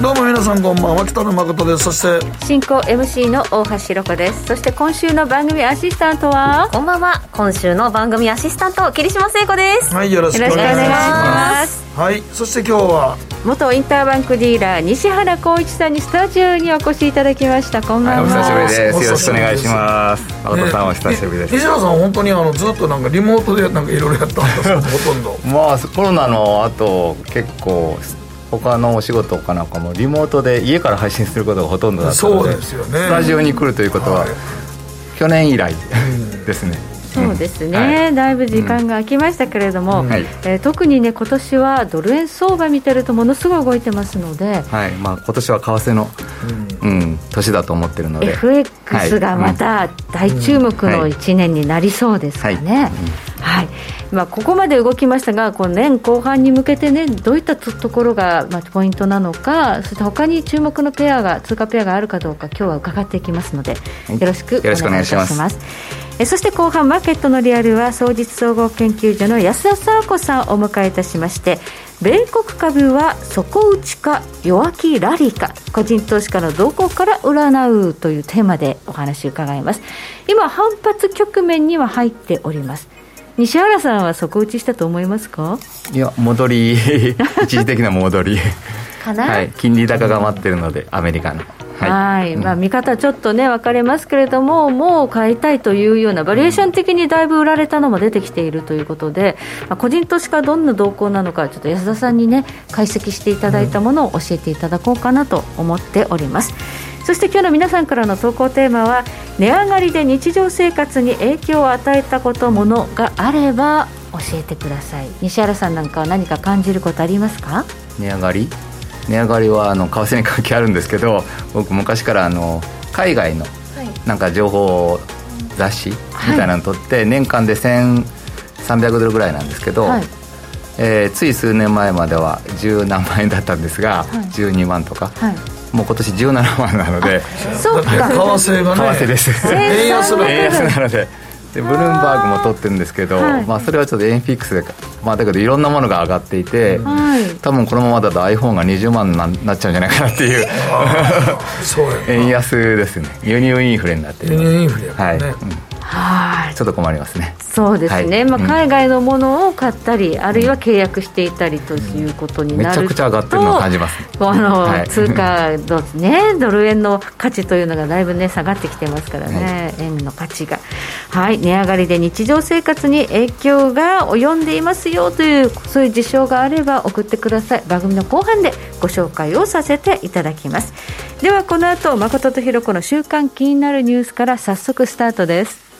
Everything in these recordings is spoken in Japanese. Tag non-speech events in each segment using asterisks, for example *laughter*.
どうも皆さんこんばんは。北野誠です。そして進行 MC の大橋ロコです。そして今週の番組アシスタントは？こんばんは。今週の番組アシスタント桐島聖子です。はいよろしくお願いしまます。はいそして今日は？元インターバンクディーラー西原光一さんにスタジオにお越しいただきました。こんばんは、お久しぶりです。およろしくお願いします。誠さんお久しぶりです。西野さん本当にあのずっとなんかリモートでなんかいろいろやったんですか？ほとんど。*laughs* まあコロナの後結構他のお仕事かなんかもリモートで家から配信することがほとんどだったので、そうですよね。スタジオに来るということは、はい。去年以来ですね。そうですね、はい。だいぶ時間が空きましたけれども、うん。はい。えー特にね今年はドル円相場見てるとものすごい動いてますのではい、まあ今年は為替の、うん、年だと思ってるので。FX がまた大注目の1年になりそうですかね。はいまあ、ここまで動きましたが、この年後半に向けてね、どういったところがまあポイントなのか、そして他に注目のペアが、通貨ペアがあるかどうか、今日は伺っていきますので、い。よろしくお願いいたしまます。す。えそして後半、マーケットのリアルは、総実総合研究所の安田佐和子さんをお迎えいたしまして、米国株は底打ちか弱気ラリーか個人投資家の動向から占うというテーマでお話を伺います。今反発局面には入っております西原さんは底打ちしたと思いますか？いや戻り *laughs* 一時的な戻り。かな、はい、金利高が待ってるのでアメリカの。はい、まあ、うん。見方ちょっとね分かれますけれどももう買いたいというようなバリエーション的にだいぶ売られたのも出てきているということで、まあ、個人投資家どんな動向なのかちょっと安田さんにね解析していただいたものを教えていただこうかなと思っておりますそして今日の皆さんからの投稿テーマは値上がりで日常生活に影響を与えたことものがあれば教えてください。西原さんなんかは何か感じることありますか？値上がり？値上がりはあの為替に関係あるんですけど僕昔からあの海外のなんか情報雑誌みたいなの撮って、年間で1300ドルぐらいなんですけど、はい。えーつい数年前までは10何万円だったんですが、12万とか、はいもう今年17万なので。そうか。為替がね為替です。円安だ円安なので。でブルームバーグも取ってるんですけど、はい。まあ、それはちょっと円フィックスで、まあ、だけどいろんなものが上がっていて、はい。多分このままだと iPhone が20万にななっちゃうんじゃないかなっていう。そうや *laughs* 円安ですね。輸入インフレになってる輸入インフレやからね、はい、うんはい。ちょっと困りますね。そうですね、まあ、はいうん。海外のものを買ったり、あるいは契約していたりということにめなると、ちゃくちゃ上がってるのを感じます *laughs* あの、はい。通貨の、ね、ドル円の価値というのがだいぶ、ね、下がってきてますからね、円の価値が、はい、値上がりで日常生活に影響が及んでいますよという、そういう事象があれば送ってください、番組の後半でご紹介をさせていただきます。ではこの後誠とひろ子の週刊気になるニュースから早速スタートです。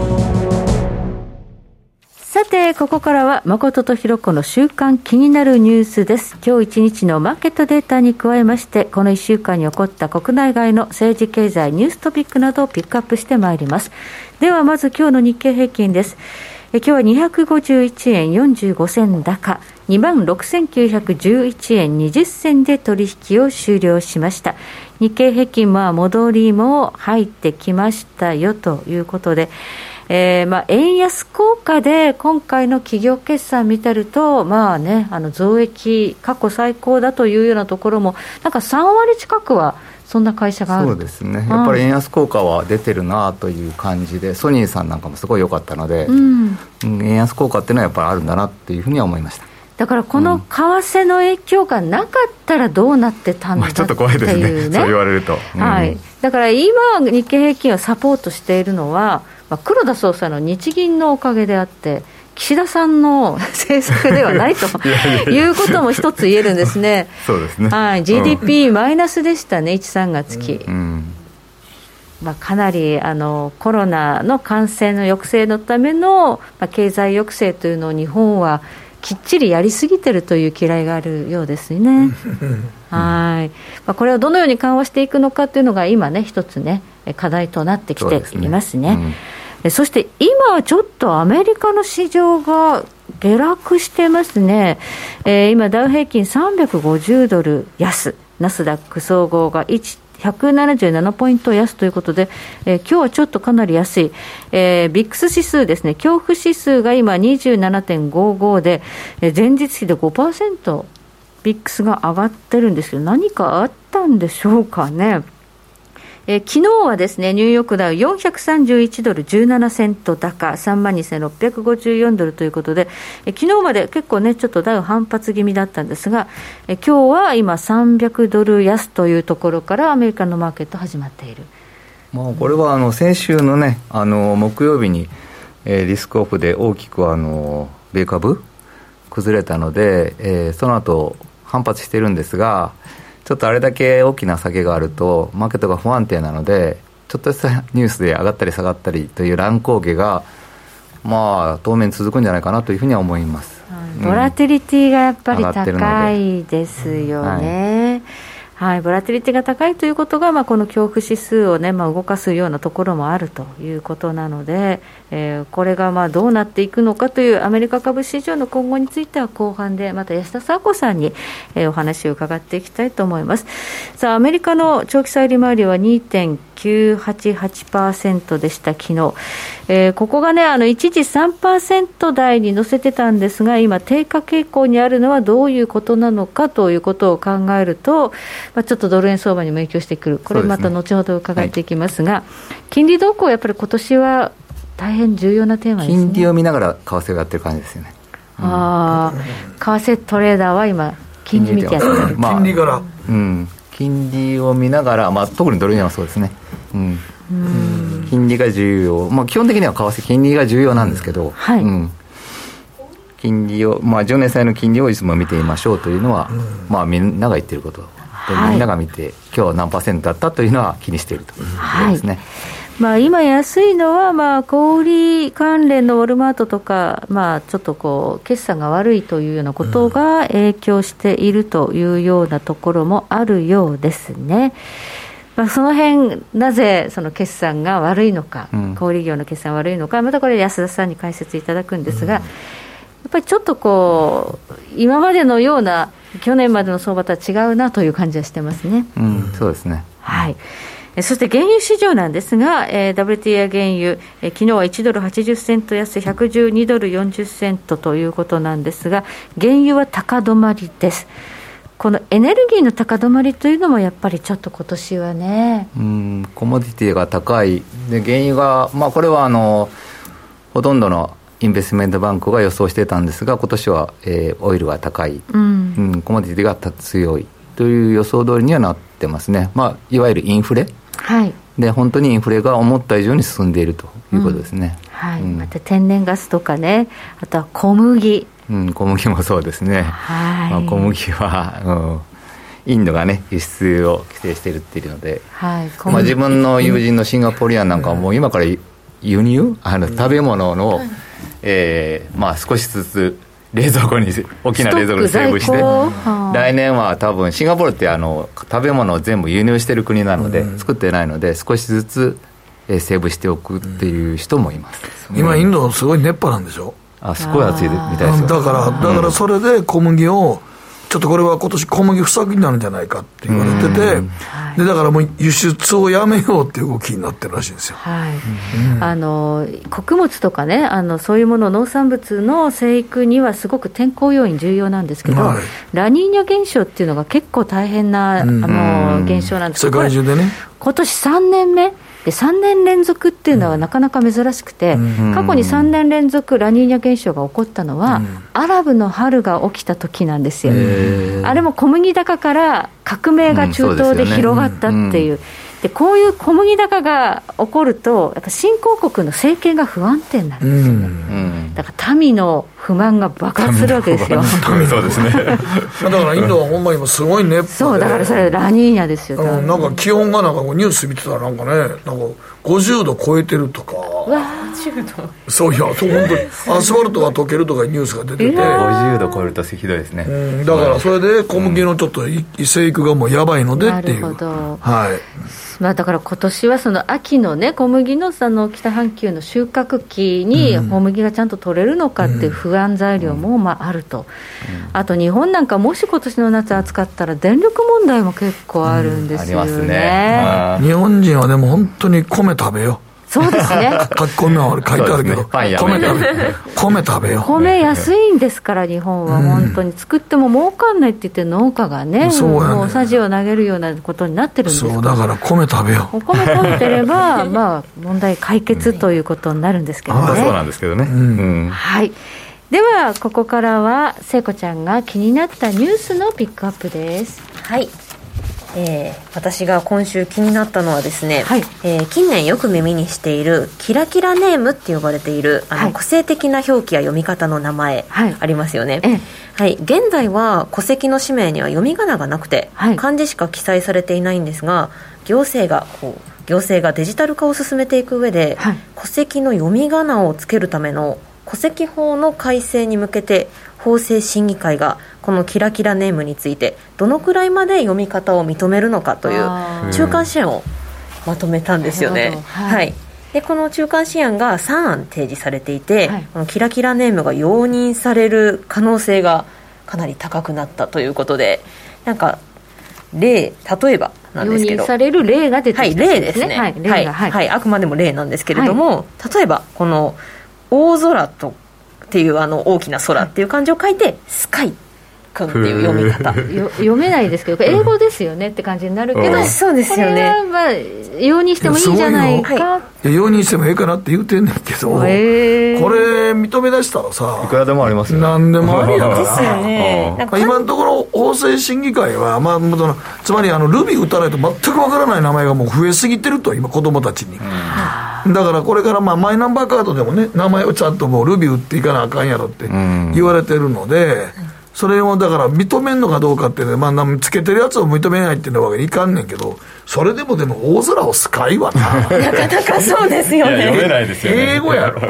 さて、ここからは誠とひろ子の週間気になるニュースです。今日一日のマーケットデータに加えまして、この1週間に起こった国内外の政治経済ニューストピックなどをピックアップしてまいります。ではまず今日の日経平均です。え今日は251円45銭高、26,911円20銭で取引を終了しました。日経平均は戻りも入ってきましたよということで、えーまあ、円安効果で今回の企業決算見てると、まあね、あの増益、過去最高だというようなところも、なんか3割近くは、そんな会社があるそうですね。やっぱり円安効果は出てるなという感じでソニーさんなんかもすごい良かったので、うん、うん円安効果っていうのはやっぱりあるんだなっていうふうには思いました。だからこの為替の影響がなかったらどうなってたんだまあ、ちょっと怖いですね。*laughs* ね。そう言われると、うん。はい、だから今、日経平均をサポートしているのは、まあ、黒田総裁の日銀のおかげであって、岸田さんの *laughs* 政策ではないということも一つ言えるんですね。*laughs* そうですね。はい、GDP マイナスでしたね、1、3月期。うん。まあ、かなりあのコロナの感染の抑制のための、まあ、経済抑制というのを日本はきっちりやりすぎてるという嫌いがあるようですね。*laughs* はい、まあ、これをどのように緩和していくのかというのが今ね一つね課題となってきていますね。そ、して今ちょっとアメリカの市場が下落してますね、えー、今、ダウ平均350ドル安、ナスダック総合が1 177ポイント安ということで、えー、今日はちょっとかなり安い、えー、ビックス指数ですね、恐怖指数が今27.55で、えー、前日比で5%、ビックスが上がってるんですけど、何かあったんでしょうかね。えー、昨日はですね、ニューヨークダウ431ドル17セント高、3万2654ドルということで、えー、昨日まで結構ね、ちょっとダウ反発気味だったんですが、えー、今日は今300ドル安というところからアメリカのマーケット始まっている。まあ、これはあの先週のね、あの木曜日に、えー、リスクオフで大きくあの米株崩れたので、えー、その後反発してるんですが、ちょっとあれだけ大きな下げがあると、マーケットが不安定なので、ちょっとしたニュースで上がったり下がったりという乱高下が、まあ、当面続くんじゃないかなというふうには思います、うん、ボラティリティがやっぱり高いですよね。はい、はいボラティリティが高いということが、まあ、この恐怖指数をね、まあ、動かすようなところもあるということなので、えー、これがまあどうなっていくのかというアメリカ株市場の今後については後半でまた安田佐子さんに、えー、お話を伺っていきたいと思います。さあアメリカの長期債利回りは2.988%でした。昨日、えー、ここがねあの一時3%台に乗せてたんですが今低下傾向にあるのはどういうことなのかということを考えると、まあ、ちょっとドル円相場にも影響してくる。これまた後ほど伺っていきます。が、はい、金利動向やっぱり今年は大変重要なテーマです、ね、金利を見ながら為替をやってる感じですよね、うん、ああ為替トレーダーは今金利見てやってる、まあ、金利から。うん。金利を見ながら、まあ、特にドル円はそうですね、うん、うん金利が重要、まあ、基本的には為替金利が重要なんですけど、はい、うん、金利を、まあ、10年債の金利をいつも見てみましょうというのは、まあ、みんなが言ってること。みんなが見て、今日は何パーセントだったというのは気にしているということですね。はい。まあ、今安いのは、まあ、小売関連のウォルマートとか、まあ、ちょっとこう、決算が悪いというようなことが影響しているというようなところもあるようですね。まあ、その辺なぜその決算が悪いのか、うん、小売業の決算が悪いのか、またこれ、安田さんに解説いただくんですが、うん、やっぱりちょっとこう、今までのような、去年までの相場とは違うなという感じはしてますね。うん、そうですね。はい。そして原油市場なんですが、えー、WTI 原油、えー、昨日は1ドル80セント安112ドル40セントということなんですが、原油は高止まりです。このエネルギーの高止まりというのもやっぱりちょっと今年はね。うんコモディティが高い、で原油が、まあ、これはあのほとんどのインベストメントバンクが予想してたんですが、今年は、えー、オイルが高い、うん、うん、コモディティが強いという予想通りにはなってますね、まあ、いわゆるインフレ。はい、で本当にインフレが思った以上に進んでいるということですね、うん、はい、うん、また天然ガスとかね、あとは小麦。うん、小麦もそうですね、はい。まあ、小麦は、うん、インドがね、輸出を規制しているっていうので、はいまあ、自分の友人のシンガポリアンなんかはもう今から輸入、あの食べ物の、うん、えー、まあ、少しずつ冷蔵庫に大きな冷蔵庫にセーブして。来年は多分シンガポールってあの食べ物を全部輸入してる国なので、うん、作ってないので少しずつセーブしておくっていう人もいます、うん、今インドすごい熱波なんでしょ？あすごい暑いみたいですだからだからそれで小麦をちょっとこれは今年小麦不作になるんじゃないかって言われてて、でだからもう輸出をやめようっていう動きになってるらしいんですよ、はい。うん、あの穀物とかねあの、そういうもの、農産物の生育にはすごく天候要因重要なんですけど、はい、ラニーニャ現象っていうのが結構大変な、あの現象なんです。世界中でね。今年3年目で3年連続っていうのはなかなか珍しくて、過去に3年連続ラニーニャ現象が起こったのは、アラブの春が起きた時なんですよ。あれも小麦高から革命が中東で広がったっていう。でこういう小麦高が起こると、やっぱ新興国の政権が不安定になるんですよ。ね、うん、だから民の不満が爆発するわけですよ。そうですね。*laughs* だからインドはほんま今すごい熱波そうだからそれラニーニャですよ、なんか気温がなんかニュース見てたらなんかねなんか50度超えてるとか。はそういやそう本当に *laughs* アスファルトが溶けるとかニュースが出てて、50度超えるとひどいですね、うんだからそれで小麦のちょっとい生育がもうやばいのでっていう。なるほど。はい。まあ、だから今年はその秋のね、小麦のその北半球の収穫期に小麦がちゃんと取れるのかっていう不安材料もまああると、あと日本なんか、もし今年の夏暑かったら、電力問題も結構あるんですよね。ね、日本人はでも本当に米食べよ。そうですね。書き込みは書いてあるけど、ね。米食べ *laughs* 米食べよ。米安いんですから、日本は。本当に作っても儲かんないって言って、農家がね、そうやね。もうさじを投げるようなことになってるんです。そうだから米食べよお米食べてれば、*laughs* まあ、問題解決ということになるんですけどまあそうね。なんですけどね、うん。はい。では、ここからは、聖子ちゃんが気になったニュースのピックアップです。はい。えー私が今週気になったのはですね、はい。えー近年よく耳にしているキラキラネームって呼ばれているあの、はい。個性的な表記や読み方の名前はい。ありますよね、ええ。はい、現在は戸籍の氏名には読み仮名がなくて、はい。漢字しか記載されていないんですが行政がこう行政がデジタル化を進めていく上で、はい。戸籍の読み仮名をつけるための戸籍法の改正に向けて法制審議会がこのキラキラネームについてどのくらいまで読み方を認めるのかというあ中間試案をまとめたんですよね。はい。はい。でこの中間試案が3案提示されていて、はい。このキラキラネームが容認される可能性がかなり高くなったということでなんか例例えばなん容ですけど。認される例が出てはい、きたん例ですね。はい、例はい、が、はい。はいあくまでも例なんですけれども、例えば、この、大空と、っていうあの大きな空っていう漢字を書いて、スカイ。君っていう読み方。よ読めないですけど、英語ですよねって感じになるけど、うん。そうですよね。これはまあ、容認してもいいんじゃないか。容認してもええかなって言うてんねんけど、へー。これ認め出したらいさくらでもありますよ。何でもありやからですよね。まあ今のところ法制審議会は、まあ、そのつまりあのルビー打たないと全くわからない名前がもう増えすぎてると今子供たちに、だからこれからまあマイナンバーカードでもね名前をちゃんともうルビー打っていかなあかんやろってん。言われてるので、それをだから認めんのかどうかっていうのは、まあなん、つけてるやつを認めないっていうのはわけにいかんねんけどそれでもでも大空をスカイはな *laughs* なかなかそうですよね。ないです英語やろ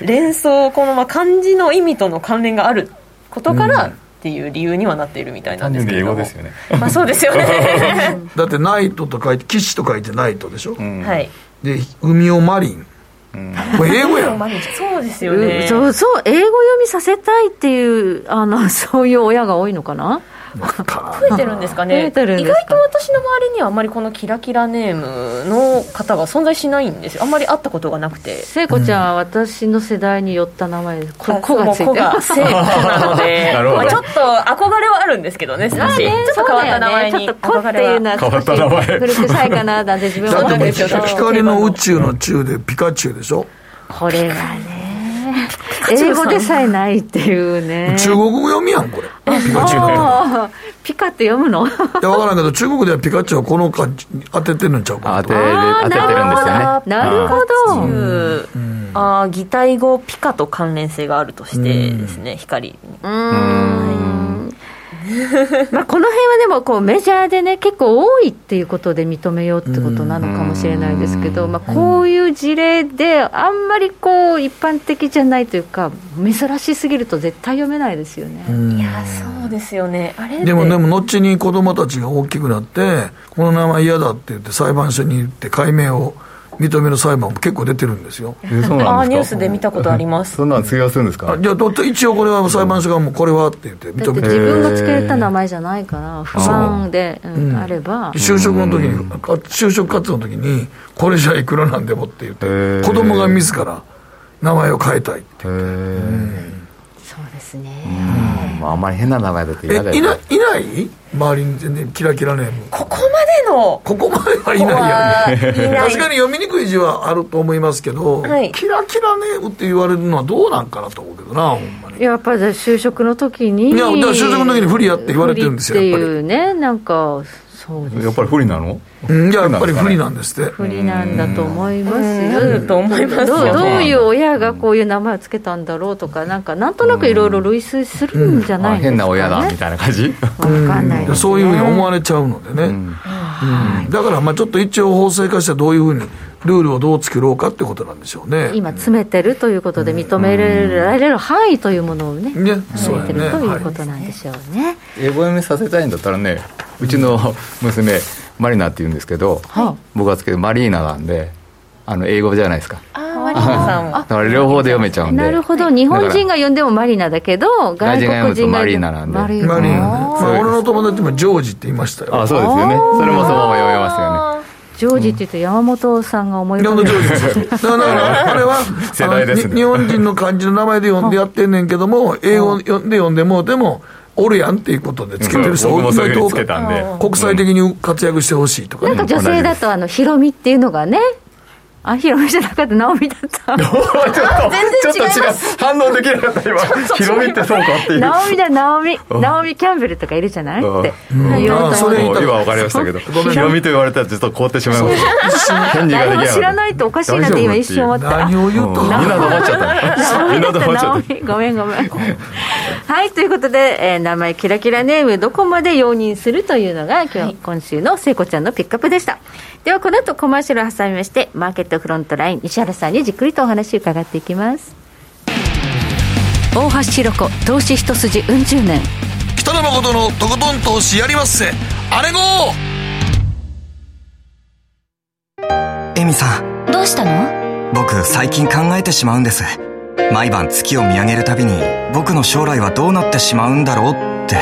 連想、このまあ漢字の意味との関連があることからっていう理由にはなっているみたいなんですけれども。単純に英語ですまあそうですよね。*laughs* だってナイトと書いて騎士と書いてナイトでしょ、うんはい。で海をマリン英語やん。そうですようね。ん。そうそう英語読みさせたいっていうあの *laughs* そういう親が多いのかな？増えてるんですか増えねてるんですか？意外と私の周りにはあんまりこのキラキラネームの方が存在しないんですよ。あんまり会ったことがなくて。聖子ちゃんは私の世代に寄った名前です。ここがついてますが聖子なので。*laughs* なるほどまあちょっと憧れはあるんですけどね。少し、まあね。ちょっと変わった名前に。ねちょっと子っていうのは。変わった名前。古臭いかななんて自分はだってもう思うんですけど光の宇宙の宙でピカチュウでしょ？これがね英語でさえないっていうね。中国語読みやんこれ。ピカチュウの。あーピカって読むの？いや分からんけど中国ではピカチュウはこの漢字に当ててるんちゃうか当てる当ててるんですよね。なるほど。うん。あー擬態語ピカと関連性があるとしてですね、光に。うーん *laughs* まあこの辺はでもこうメジャーでね結構多いっていうことで認めようってことなのかもしれないですけど、まあ、こういう事例であんまりこう一般的じゃないというか珍しすぎると絶対読めないですよね、いやそうですよね。あれで。もでも後に子供たちが大きくなってこの名前嫌だって言って裁判所に行って解明を認める裁判も結構出てるんですよ。えそうあなんですか？ーニュースで見たことあります。そんなん通用するんですか？あじゃあど一応これは裁判所がもうこれはって言って認めて。自分がつけた名前じゃないから不安で、うんあれば。就職の時に、か就職活動の時に、これじゃいくらなんでもって言って、子供が自ら名前を変えたい。へえそうですね、まああんまり変な名前だとえ、嫌だよいない、いない？周りに全然キラキラネーム。ここまでのここまではいないよね。確かに読みにくい字はあると思いますけど、はいキラキラネームって言われるのはどうなんかなと思うけどな、ほんまに。やっぱり就職の時にいやだから就職の時に不利やって言われてるんですよ不利っていうねなんかそうです。やっぱり不利なの？うん、いや、やっぱり不利なんですって。不利なんだと思いますなると思いますどうよねどういう親がこういう名前をつけたん。だろうとかなん。かなん。となくいろいろ類推するん。じゃあないですか、ね変な親だみたいな感じわかん。ないね、そういうふうに思われちゃうのでね、うん。だからまあちょっと一応法制化してどういうふうにルールをどう作ろうかってことなんでしょうね今、詰めてるということで、認められる範囲というものをね、ね詰めてるということなんでしょうね。英語読みさせたいんだったらね、うちの娘、マリナって言うんですけど、僕がつけるマリーナなんで、あの英語じゃないですか。あマリナさんだから両方で読めちゃうんで。なるほど、日本人が読んでもマリナだけど、外国人がマリーナなんで。マリーナね。まあ、俺の友達もジョージって言いましたよ。あ、そうですよね。それもそのまま読めますよね。ジョージって言うと山本さんが思い浮かべる、ジョージですよ。だから、あれは、世代ですね。日本人の漢字の名前で呼んでやってんねんけども、英語で呼んでも、でも、おるやんっていうことでつけてる人僕もそういうふうに意つけたんで。国際的に活躍してほしいとかね。なんか女性だと、あの、ヒロミっていうのがね、あ、ヒロミじゃなかった、ナオミだった。*laughs* ちょっと、ちょっと違う。反応できなかった今。*laughs* ヒロミってそうかっていう。ナオミだ、ナオミ。ナオミ・キャンベルとかいるじゃない？って言おうそれ今分かりましたけど、*laughs* ヒロミと言われたらずっと凍ってしまいまも知らないとおかしいなって今一瞬思った。何を言うとみんな黙っちゃった。みんなナオミだった、黙っちゃっナオミ。ごめんごめん。はい、ということで、えー名前キラキラネームどこまで容認するというのが今日、今週の聖子ちゃんのピックアップでした。ではこの後コマーシャルを挟みまして、マーケットフロントライン、西原さんにじっくりとお話を伺っていきます。大橋ひろ子投資一筋うん十年。北野誠のとことん投資やりまっせ。あれごエミさん。どうしたの？僕最近考えてしまうんです毎晩月を見上げるたびに僕の将来はどうなってしまうんだろうって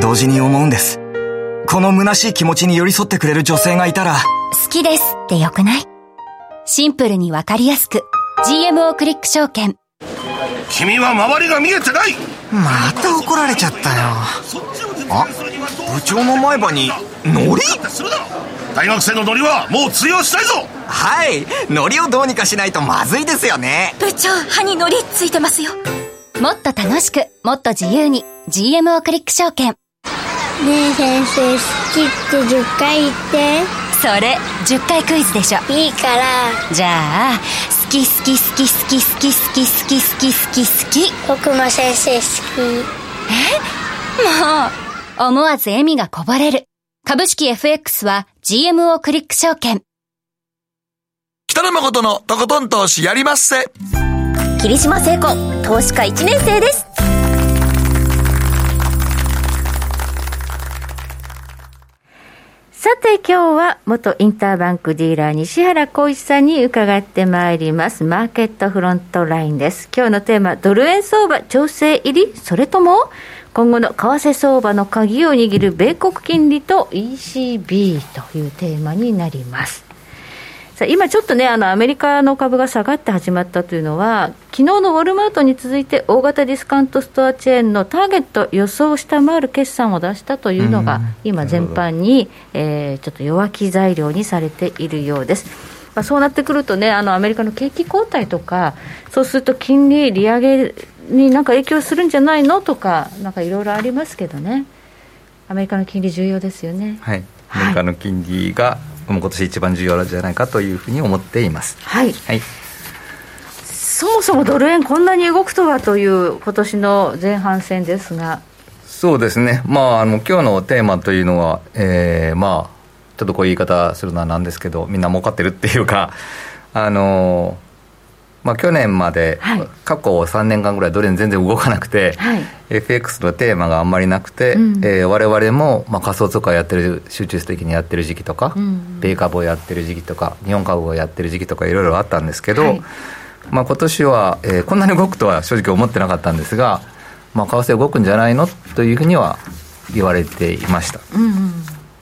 同時に思うんです。この虚しい気持ちに寄り添ってくれる女性がいたら。好きですってよくない？シンプルにわかりやすく。GMO クリック証券。君は周りが見えてない。また怒られちゃったよ。あ部長の前歯にノリ大学生のノリはもう通用したいぞ！はいノリをどうにかしないとまずいですよね。部長歯にノリついてますよ。もっと楽しくもっと自由に GMO クリック証券。ねえ先生好きって10回言って。それ10回クイズでしょ。いいから。じゃあ好き好き好き好き好き好き好き好き好き。好き僕も先生好もう思わず笑みがこぼれる株式 FX は GMO クリック証券。北野誠のとことん投資やりまっせ。霧島聖子投資家1年生です。さて今日は元インターバンクディーラー西原浩一さんに伺ってまいります。マーケットフロントラインです。今日のテーマドル円相場調整入りそれとも今後の為替相場の鍵を握る米国金利と ECB というテーマになりますさあ今ちょっとね、あのアメリカの株が下がって始まったというのは、昨日のウォルマートに続いて、大型ディスカウントストアチェーンのターゲット予想を下回る決算を出したというのが、今、全般に、えーちょっと弱気材料にされているようです。まあ、そうなってくるとね、あのアメリカの景気後退とか、そうすると金利、利上げになんか影響するんじゃないのとか、なんかいろいろありますけどね、アメリカの金利、重要ですよね。はい。アメリカの金利が、もう今年一番重要なんじゃないかというふうに思っています。はいはい。そもそもドル円、こんなに動くとはという今年の前半戦ですが、そうですね、まあ、あの今日のテーマというのは、えーまあ、ちょっとこういう言い方するのはなんですけど、みんな儲かってるっていうか、あのまあ、去年まで、はい。過去3年間ぐらいドル円全然動かなくて、はい。FX のテーマがあんまりなくて、うん。えー我々も、まあ、仮想通貨をやってる、集中的にやってる時期とか、うん。米株をやってる時期とか、日本株をやってる時期とか、いろいろあったんですけど、はい。まあ今年は、えーこんなに動くとは正直思ってなかったんですが、まあ、為替動くんじゃないのというふうには言われていました。うんうん。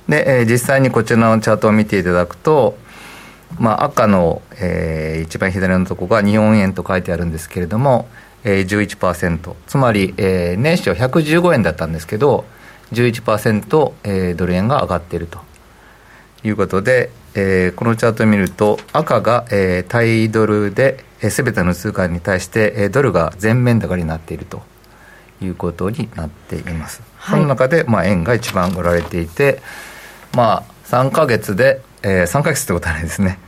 で、えー実際にこちらのチャートを見ていただくと、まあ、赤の、えー一番左のところが日本円と書いてあるんですけれども、えー、11%つまり、えー年初115円だったんですけど11%、えードル円が上がっていると。いうことで、えーこのチャートを見ると赤が、えー対ドルで、えー、全ての通貨に対して、えードルが全面高になっていると。いうことになっています、はい。その中で、まあ、円が一番売られていて、まあ、3か月で、えー、3か月ってことはないですね、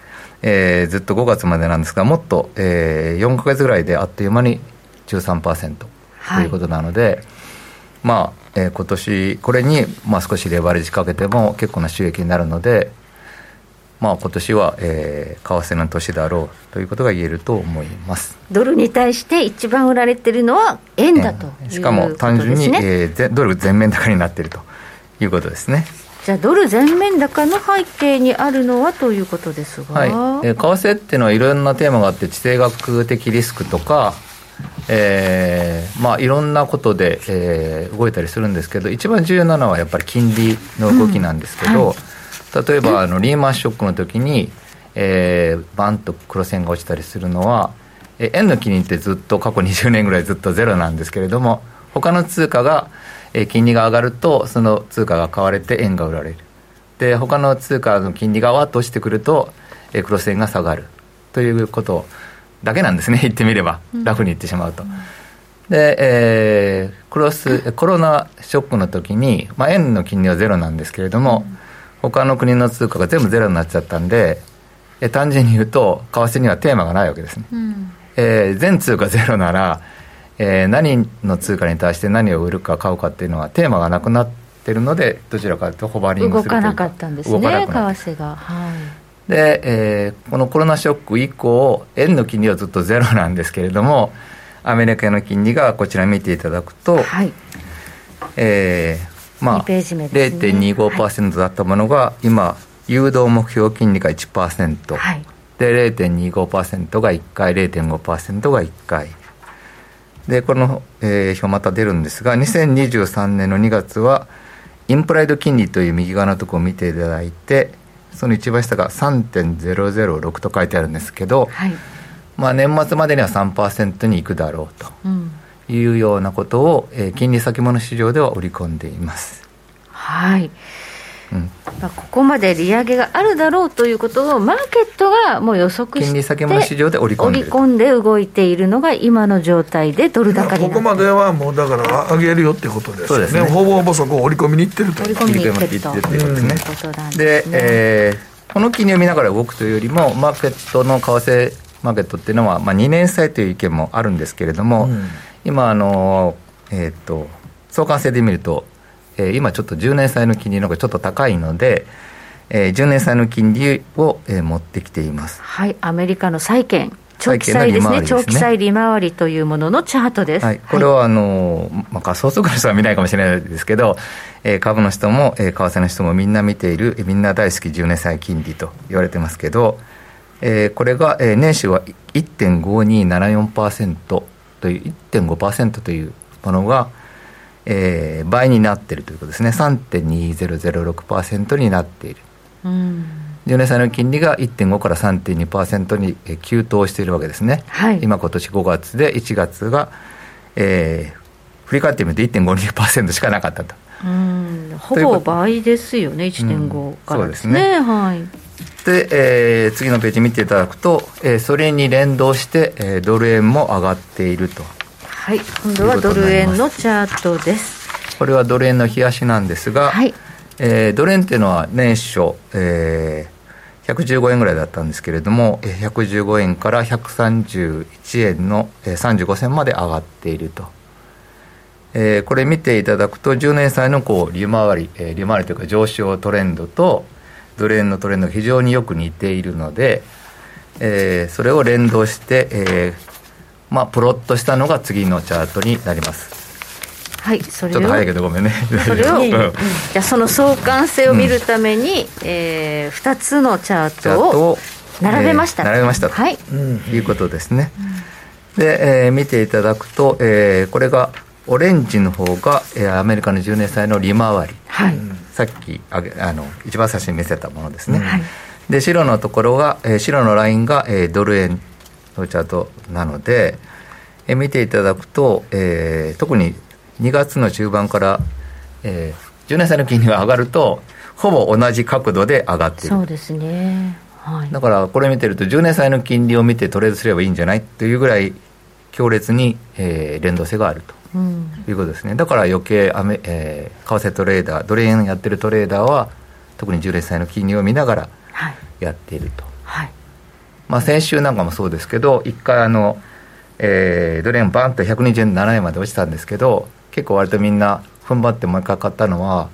えーずっと5月までなんですがもっと、えー4か月ぐらいであっという間に13%とはい。いうことなので、まあ、えー今年これに、まあ、少しレバレッジかけても結構な収益になるので、まあ、今年は、えー、為替の年だろうということが言えると思います。ドルに対して一番売られてるのは円だと、えー、しかも単純に、えー、ドル全面高になっているということですねじゃあドル全面高の背景にあるのはということですが、はい。えー、為替っていうのはいろんなテーマがあって地政学的リスクとかえーまあ、いろんなことで、えー、動いたりするんですけど一番重要なのはやっぱり金利の動きなんですけど、うん。はい、例えばあのリーマンショックの時に、えー、バンと黒線が落ちたりするのは、えー、円の金利ってずっと過去20年ぐらいずっとゼロなんですけれども他の通貨が、えー、金利が上がるとその通貨が買われて円が売られる。で他の通貨の金利がわっと落ちてくると、えー、黒線が下がるということをだけなんですね。*laughs* 言ってみれば。楽に言ってしまうと。で、えー、クロスコロナショックの時に、まあ、円の金利はゼロなんですけれども、うん、他の国の通貨が全部ゼロになっちゃったんで、え単純に言うと為替にはテーマがないわけですね、うん、えー、全通貨ゼロなら、えー、何の通貨に対して何を売るか買うかっていうのはテーマがなくなってるのでどちらかというとホバリングする動かなかったんですね為替が。はい。で、えー、このコロナショック以降円の金利はずっとゼロなんですけれどもアメリカの金利がこちら見ていただくと、はい、えー、まあ、ね、0.25%だったものが今誘導目標金利が1%、はい、で0.25%が1回0.5%が1回でこの、えー、表また出るんですが2023年の2月はインプライド金利という右側のところを見ていただいてその一番下が3.006と書いてあるんですけど、はい、まあ、年末までには3%にいくだろうというようなことを、えー、金利先物市場では織り込んでいます。はい。うんまあ、ここまで利上げがあるだろうということをマーケットがもう予測して金利先物市場で織り込んで織り込んで動いているのが今の状態でドル高にここまではもうだから上げるよってことですね。ね。ほぼほぼそこを織り込みにいってると織り込みにいってるということですね、で、えー、この金利を見ながら動くというよりもマーケットの為替マーケットっていうのは、まあ、2年債という意見もあるんですけれども、うん、今あのえっ、ー、と相関性で見るとえー、今ちょっと10年債の金利の方がちょっと高いので、えー、10年債の金利を、えー、持ってきています。はいアメリカの債券長期債ですね、長期債利回りというもののチャートです、はい、これはあの、まあ、仮想通貨の人は見ないかもしれないですけど、えー、株の人も、えー、為替の人もみんな見ている、みんな大好き10年債金利と言われてますけど、えー、これが、えー、年収は1.5274%という1.5%というものが、えー、倍になっているということですね。3.2006%になっている、うん、10年債の金利が1.5から3.2%に急騰しているわけですね、はい、今今年5月で1月が、えー、振り返ってみると1.52%しかなかったと。うん。ほぼ倍ですよね1.5から、うん、そうですね。はい。で、えー、次のページ見ていただくと、えー、それに連動して、えー、ドル円も上がっているとはい今度はドル円のチャートです。これはドル円の冷やしなんですが、はい。えー、ドル円っていうのは年初、えー、115円ぐらいだったんですけれども115円から131円の35銭まで上がっていると、えー、これ見ていただくと10年債のこう利回り、えー、利回りというか上昇トレンドとドル円のトレンドが非常によく似ているので、えー、それを連動して、えー、まあ、プロットしたのが次のチャートになります。はい、それちょっと早いけどごめんね。それを、*laughs* うん、じゃあその相関性を見るために、うん、えー、2つのチャートを並べました。えー、並べましたと、はい、いうことですね。うん、で、えー、見ていただくと、えー、これがオレンジの方が、えー、アメリカの10年債の利回り、はい、さっきあげあの一番最初に見せたものですね。はい、で白のところが、えー、白のラインが、えー、ドル円のチャートなので、え見ていただくと、えー、特に2月の中盤から、えー、10年債の金利が上がるとほぼ同じ角度で上がっている。そうですね、はい、だからこれ見てると10年債の金利を見てトレードすればいいんじゃないというぐらい強烈に、えー、連動性があると、うん、いうことですね。だから余計アメ、えー、為替トレーダードル円やってるトレーダーは特に10年債の金利を見ながらやっていると、はい、まあ、先週なんかもそうですけど、一回あの、えー、ドル円バンと127円まで落ちたんですけど、結構割とみんな踏ん張ってもう一回買ったのは、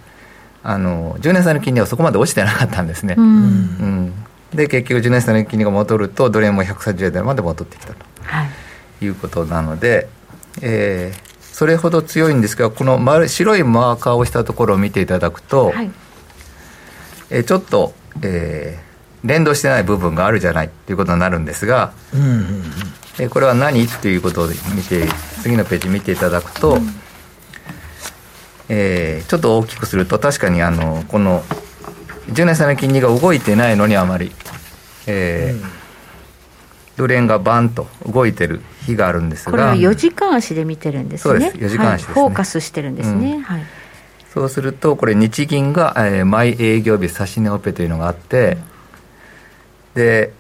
あの10年債の金利はそこまで落ちてなかったんですね、うん、うん、で結局10年債の金利が戻るとドル円も130円台まで戻ってきたと、はい、いうことなので、えー、それほど強いんですがこの丸白いマーカーをしたところを見ていただくと、はい、えー、ちょっと、えー、連動してない部分があるじゃないということになるんですが、うんうんうん、えー、これは何っていうことを見て次のページ見ていただくと、うん、えー、ちょっと大きくすると確かにあのこの10年債の金利が動いてないのにあまり、えー、うん、ドル円がバンと動いてる日があるんですが。これは4時間足で見てるんですね。そうです。4時間足です、ね。はい、フォーカスしてるんですね、うん、はい。そうするとこれ日銀が、えー、毎営業日指値オペというのがあって、で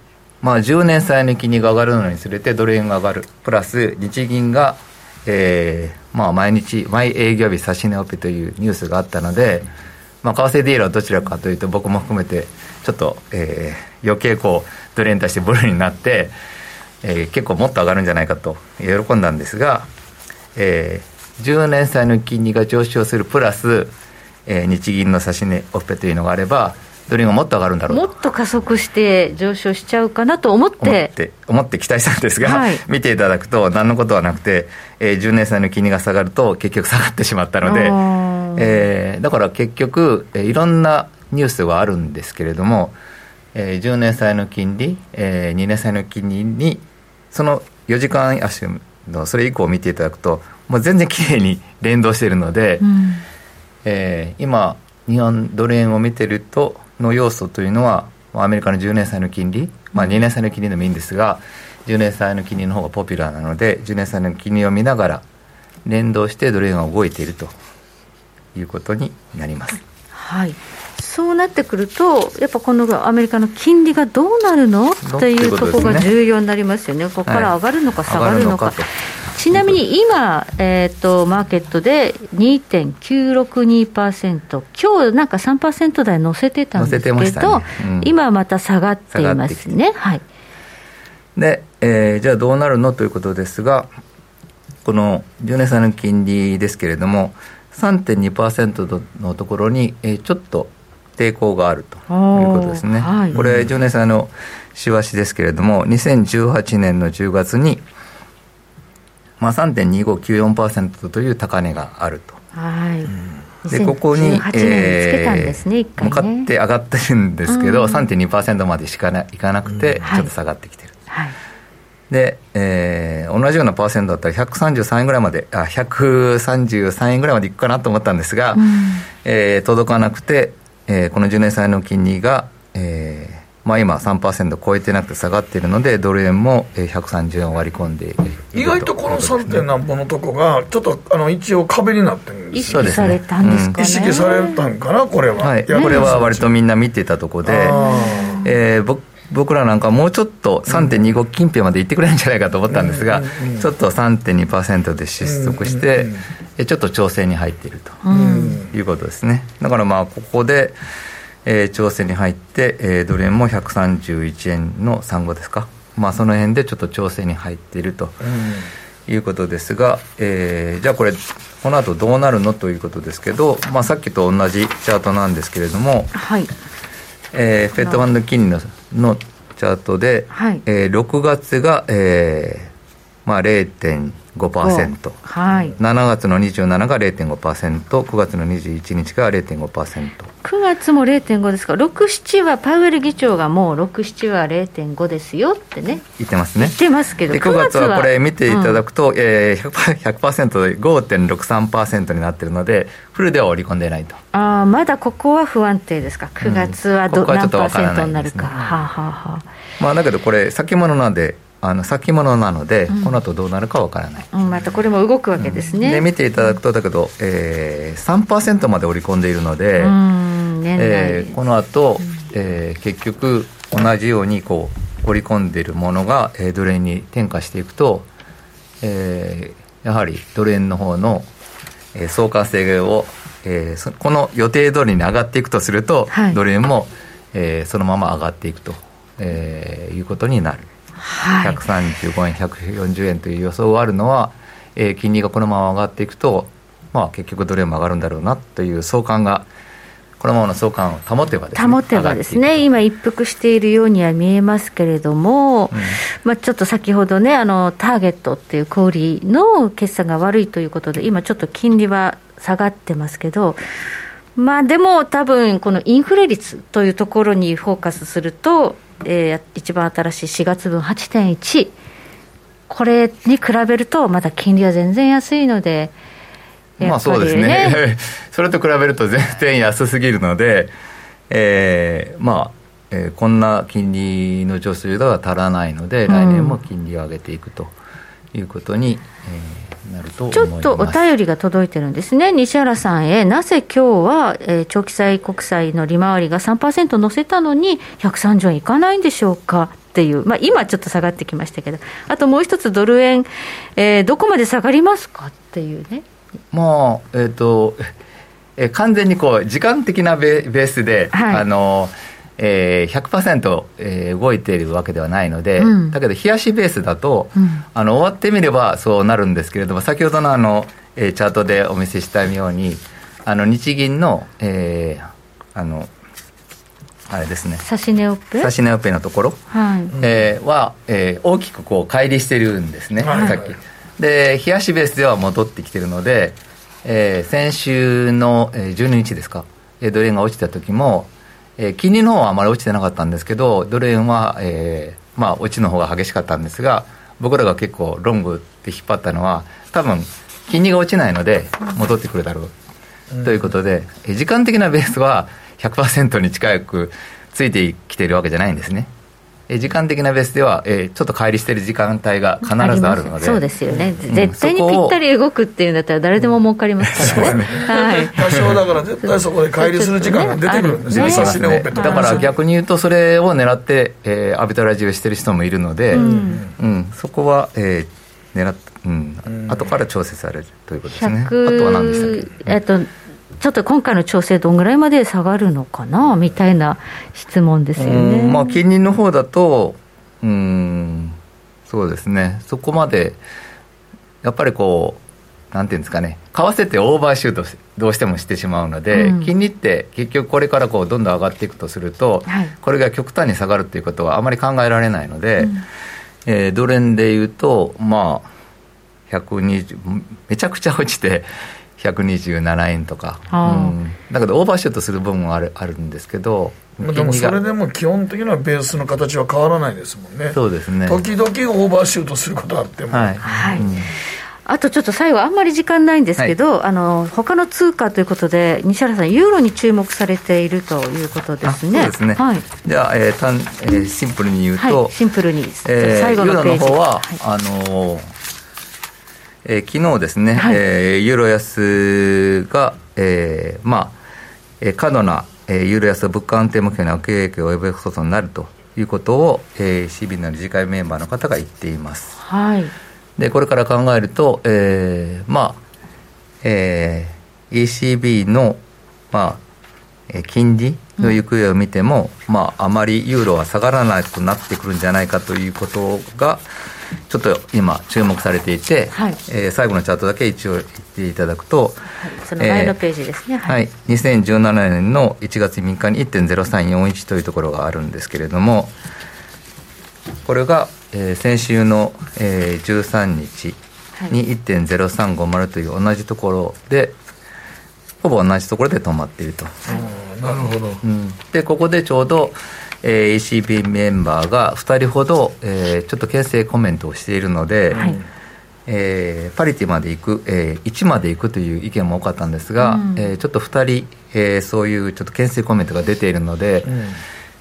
まあ10年債の金利が上がるのにつれてドル円が上がる。プラス日銀が、えーまあ、毎日毎営業日指値オペというニュースがあったので、まあ、為替ディールはどちらかというと僕も含めてちょっと、えー、余計こうドル円に対してブルーになって、えー、結構もっと上がるんじゃないかと喜んだんですが、えー、10年債の金利が上昇するプラス、えー、日銀の指値オペというのがあればドル円がもっと上がるんだろうもっと加速して上昇しちゃうかなと思って。思って思って期待したんですが、はい、*laughs* 見ていただくと何のことはなくて、えー、10年債の金利が下がると結局下がってしまったので、えー、だから結局、えー、いろんなニュースはあるんですけれども、えー、10年債の金利、えー、2年債の金利にその4時間足のそれ以降を見ていただくともう全然きれいに連動しているので、うん、えー、今日本ドル円を見てるとの要素というのはアメリカの10年債の金利、まあ、2年債の金利でもいいんですが10年債の金利の方がポピュラーなので10年債の金利を見ながら連動してドル円が動いているということになります。はい。そうなってくると、やっぱこのアメリカの金利がどうなるの？っていうところが重要になりますよね、ここから上がるのか下がるのか。はいちなみに今、えーと、マーケットで2.962%、今日なんか3%台乗せてたんですけど、ね。うん、今はまた下がっていますね。はい。で、えー、じゃあどうなるのということですが、この10年債の金利ですけれども、3.2%のところに、えー、ちょっと抵抗があるということですね。はい、これ、10年債のしわしですけれども、2018年の10月に、まあ、3.2594%という高値があると。はい。でここに、えー、向かって上がってるんですけど、うん、3.2%までしかないかなくて、ちょっと下がってきてる。はい。で、えー、同じようなパーセントだったら133円ぐらいまであ133円ぐらいまでいくかなと思ったんですが、うん、えー、届かなくて、えー、この10年債の金利が、えーまあ、今3%超えてなくて下がっているのでドル円も130円割り込んで意外とこの 3. 点何歩のとこがちょっとあの一応壁になってるんです意識されたんですか、ね、意識されたんかなこれは、はい、これは割とみんな見てたとこで、えー、僕僕らなんかもうちょっと3.25近辺までいってくれるんじゃないかと思ったんですが、ちょっと3.2%で失速して、ちょっと調整に入っているということですね。だからまあここで、えー、調整に入って、えー、ドル円も131円の35ですか、まあ、その辺でちょっと調整に入っていると。いうことですが、えー、じゃあこれこの後どうなるのということですけど、まあ、さっきと同じチャートなんですけれども、はい。えー、フェットファンド金利ののチャートで、はい。えー、6月が、えーまあ、0.5%、はい、7月の27が 0.5%9 月の21日が0.5%。9月も0.5ですか？ら、6、7はパウエル議長がもう6、7は0.5ですよってね、言ってますね。言ってますけど、9月はこれ見ていただくと、うん、えー、100%, で5.63%になってるので、フルでは織り込んでないと。ああ、まだここは不安定ですか、9月はど、うん、ここはちょっと分からない、ね、になるか。はあ、ははあ、まあ、だけどこれ、先物なんで、あの先物なので、うん、この後どうなるかわからない、うん、またこれも動くわけですね、で見ていただくとだけど、えー、3%まで織り込んでいるので、えー、この後、えー、結局同じようにこう織り込んでいるものが、えー、ドル円に転嫁していくと、えー、やはりドル円の方の、えー、相関性を、えー、この予定通りに上がっていくとすると、はい、ドル円も、えー、そのまま上がっていくと、えー、いうことになる。はい、135円、140円という予想があるのは、えー、金利がこのまま上がっていくと、まあ、結局ドル円も上がるんだろうなという相関がここのままの相関を保てばですね保てばですね。今一服しているようには見えますけれども、うん、まあ、ちょっと先ほどねあのターゲットっていう小売の決算が悪いということで今ちょっと金利は下がってますけどまあでも多分このインフレ率というところにフォーカスすると、えー、一番新しい4月分8.1これに比べるとまだ金利は全然安いので、ね、まあそうですね。*laughs* それと比べると全然安すぎるので、えー、まあ、えー、こんな金利の上昇では足らないので、来年も金利を上げていくということに、えーなるとちょっとお便りが届いてるんですね、西原さんへ、なぜ今日は、えー、長期債国債の利回りが3%乗せたのに、130円いかないんでしょうか？っていう、まあ、今ちょっと下がってきましたけど、あともう一つ、ドル円、えー、どこまで下がりますか？っていうね。まあえーとえー、完全にこう時間的なベベースで、はい、あのーえー、100%、えー、動いているわけではないので、うん、だけど冷やしベースだと、うん、あの終わってみればそうなるんですけれども先ほどのあの、えー、チャートでお見せしたようにあの日銀の,、えー、あのあれですね。指値オペ？指値オペのところ、はい。えー、は、えー、大きくこう乖離してるんですね、はい、さっき。で冷やしベースでは戻ってきてるので、えー、先週の、えー、12日ですかドル円が落ちた時もえー、金利の方はあまり落ちてなかったんですけど、ドル円は、えー、まあ、落ちの方が激しかったんですが、僕らが結構ロングで引っ張ったのは、多分金利が落ちないので、戻ってくるだろう、うん、ということで、時間的なベースは100%に近くついてきているわけじゃないんですね。時間的なベースでは、えー、ちょっと乖離している時間帯が必ずあるので。そうですよね、絶対にぴったり動くっていうんだったら誰でも儲かりますからね,、はい、多少 *laughs* だから絶対そこで乖離する時間が出てくるんですねね。だから逆に言うとそれを狙って、えー、アビトラジをしてる人もいるので、うん。うん、そこは、えー、狙って、うん、後から調整されるということですね。あとは何でしたっけ、えっとちょっと今回の調整、どんぐらいまで下がるのかなみたいな質問ですよね。まあ、金利の方だと、うん、そうですね、そこまで、やっぱりこう、なんていうんですかね、為替ってオーバーシュートどうしてもしてしまうので、うん、金利って結局これからこうどんどん上がっていくとすると、はい、これが極端に下がるっていうことはあまり考えられないので、うん、えー、ドル円でいうと、まあ、120めちゃくちゃ落ちて127円とか、うん、だけどオーバーシュートする分もあるあるんですけどでもそれでも基本的なベースの形は変わらないですもんね。そうですね。時々オーバーシュートすることあっても。はい、はい。うん。あとちょっと最後、あんまり時間ないんですけど、はい、あの他の通貨ということで、西原さん、ユーロに注目されているということですね。そうですね。はい、じゃあ、えー単えー、シンプルに言うと、はい、シンプルに、えー、最後のページユーロの方は、はい、あのーえー、昨日ですね、はい、えー、ユーロ安が、えー、まあ、えー、過度な、えー、ユーロ安物価安定目標に悪影響を及ぼすことになるということを、えー、CB の理事会メンバーの方が言っています。はい。で、これから考えると、えー、まあ、えー、ECB の、まあ、えー、金利の行方を見ても、うん、まあ、あまりユーロは下がらないとなってくるんじゃないかということが、ちょっと今注目されていて、はい、えー、最後のチャートだけ一応言っていただくと、はい、その前のページですね、はい、はい、2017年の1月3日に1.0341というところがあるんですけれどもこれが、えー、先週の、えー、13日に1.0350という同じところでほぼ同じところで止まっていると。なるほど、うん、でここでちょうどえー、ECB メンバーが2人ほど、えー、ちょっと牽制コメントをしているので、はい、えー、パリティまで行く、えー、1まで行くという意見も多かったんですが、うん、えー、ちょっと2人、えー、そういうちょっと牽制コメントが出ているので、うん、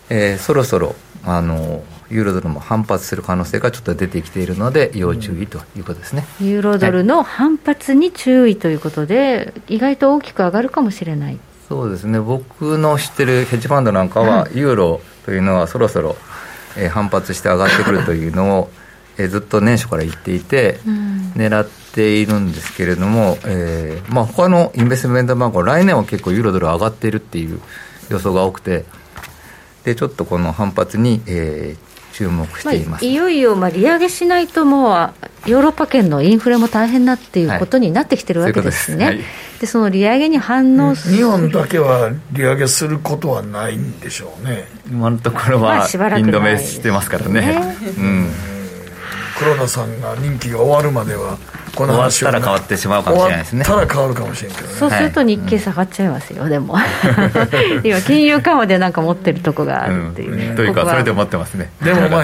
えー、そろそろあのユーロドルも反発する可能性がちょっと出てきているので要注意ということですね、うん、ユーロドルの反発に注意ということで、はい、意外と大きく上がるかもしれない。そうですね。僕の知ってるヘッジファンドなんかは、ユーロというのはそろそろ、えー、反発して上がってくるというのを、えー、ずっと年初から言っていて、うん、狙っているんですけれども、えーまあ他のインベストメントバンクは来年は結構ユーロドル上がっているっていう予想が多くてでちょっとこの反発に、えー、注目しています、まあ、いよいよまあ利上げしないともうヨーロッパ圏のインフレも大変なっていうことになってきてるわけですね、はい、でその利上げに反応する、日本だけは利上げすることはないんでしょうね。今のところは、インドメしてますからね、ね。うん黒田さんが任期が終わるまではこの話終わったら変わってしまうかもしれないですね。終わったら変わるかもしれんけどね。そうすると日経下がっちゃいますよ、はい、で *laughs* も今金融緩和でなんか持ってるとこがあるっていう、ね。うん、というかそれで持ってますね。でもまあ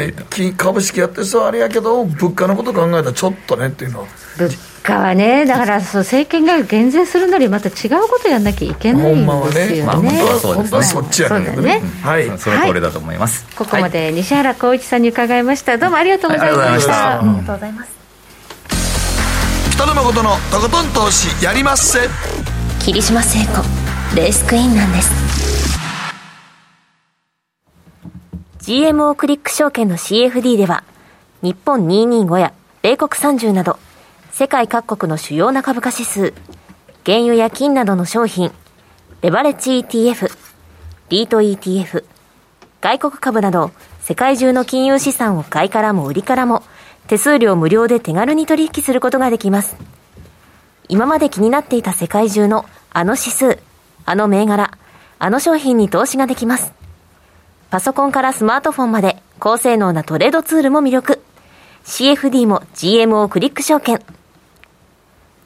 株式やってそうあれやけど物価のこと考えたらちょっとねっていうのは物価はねだからそう政権が減税するのにまた違うことやんなきゃいけないんですよね、まあ、本当はそうですね。そっちやね。んね、はい、その通りだと思います、はい、ここまで西原浩一さんに伺いました。どうもありがとうございました、ありがとうございます北野誠のとことん投資やりまっせ。霧島聖子レースクイーンなんです。GMO クリック証券の CFD では日本225や米国30など世界各国の主要な株価指数原油や金などの商品レバレッジ ETF リート ETF 外国株など世界中の金融資産を買いからも売りからも手数料無料で手軽に取引することができます。今まで気になっていた世界中のあの指数、あの銘柄、あの商品に投資ができます。パソコンからスマートフォンまで高性能なトレードツールも魅力。CFD も GMO クリック証券。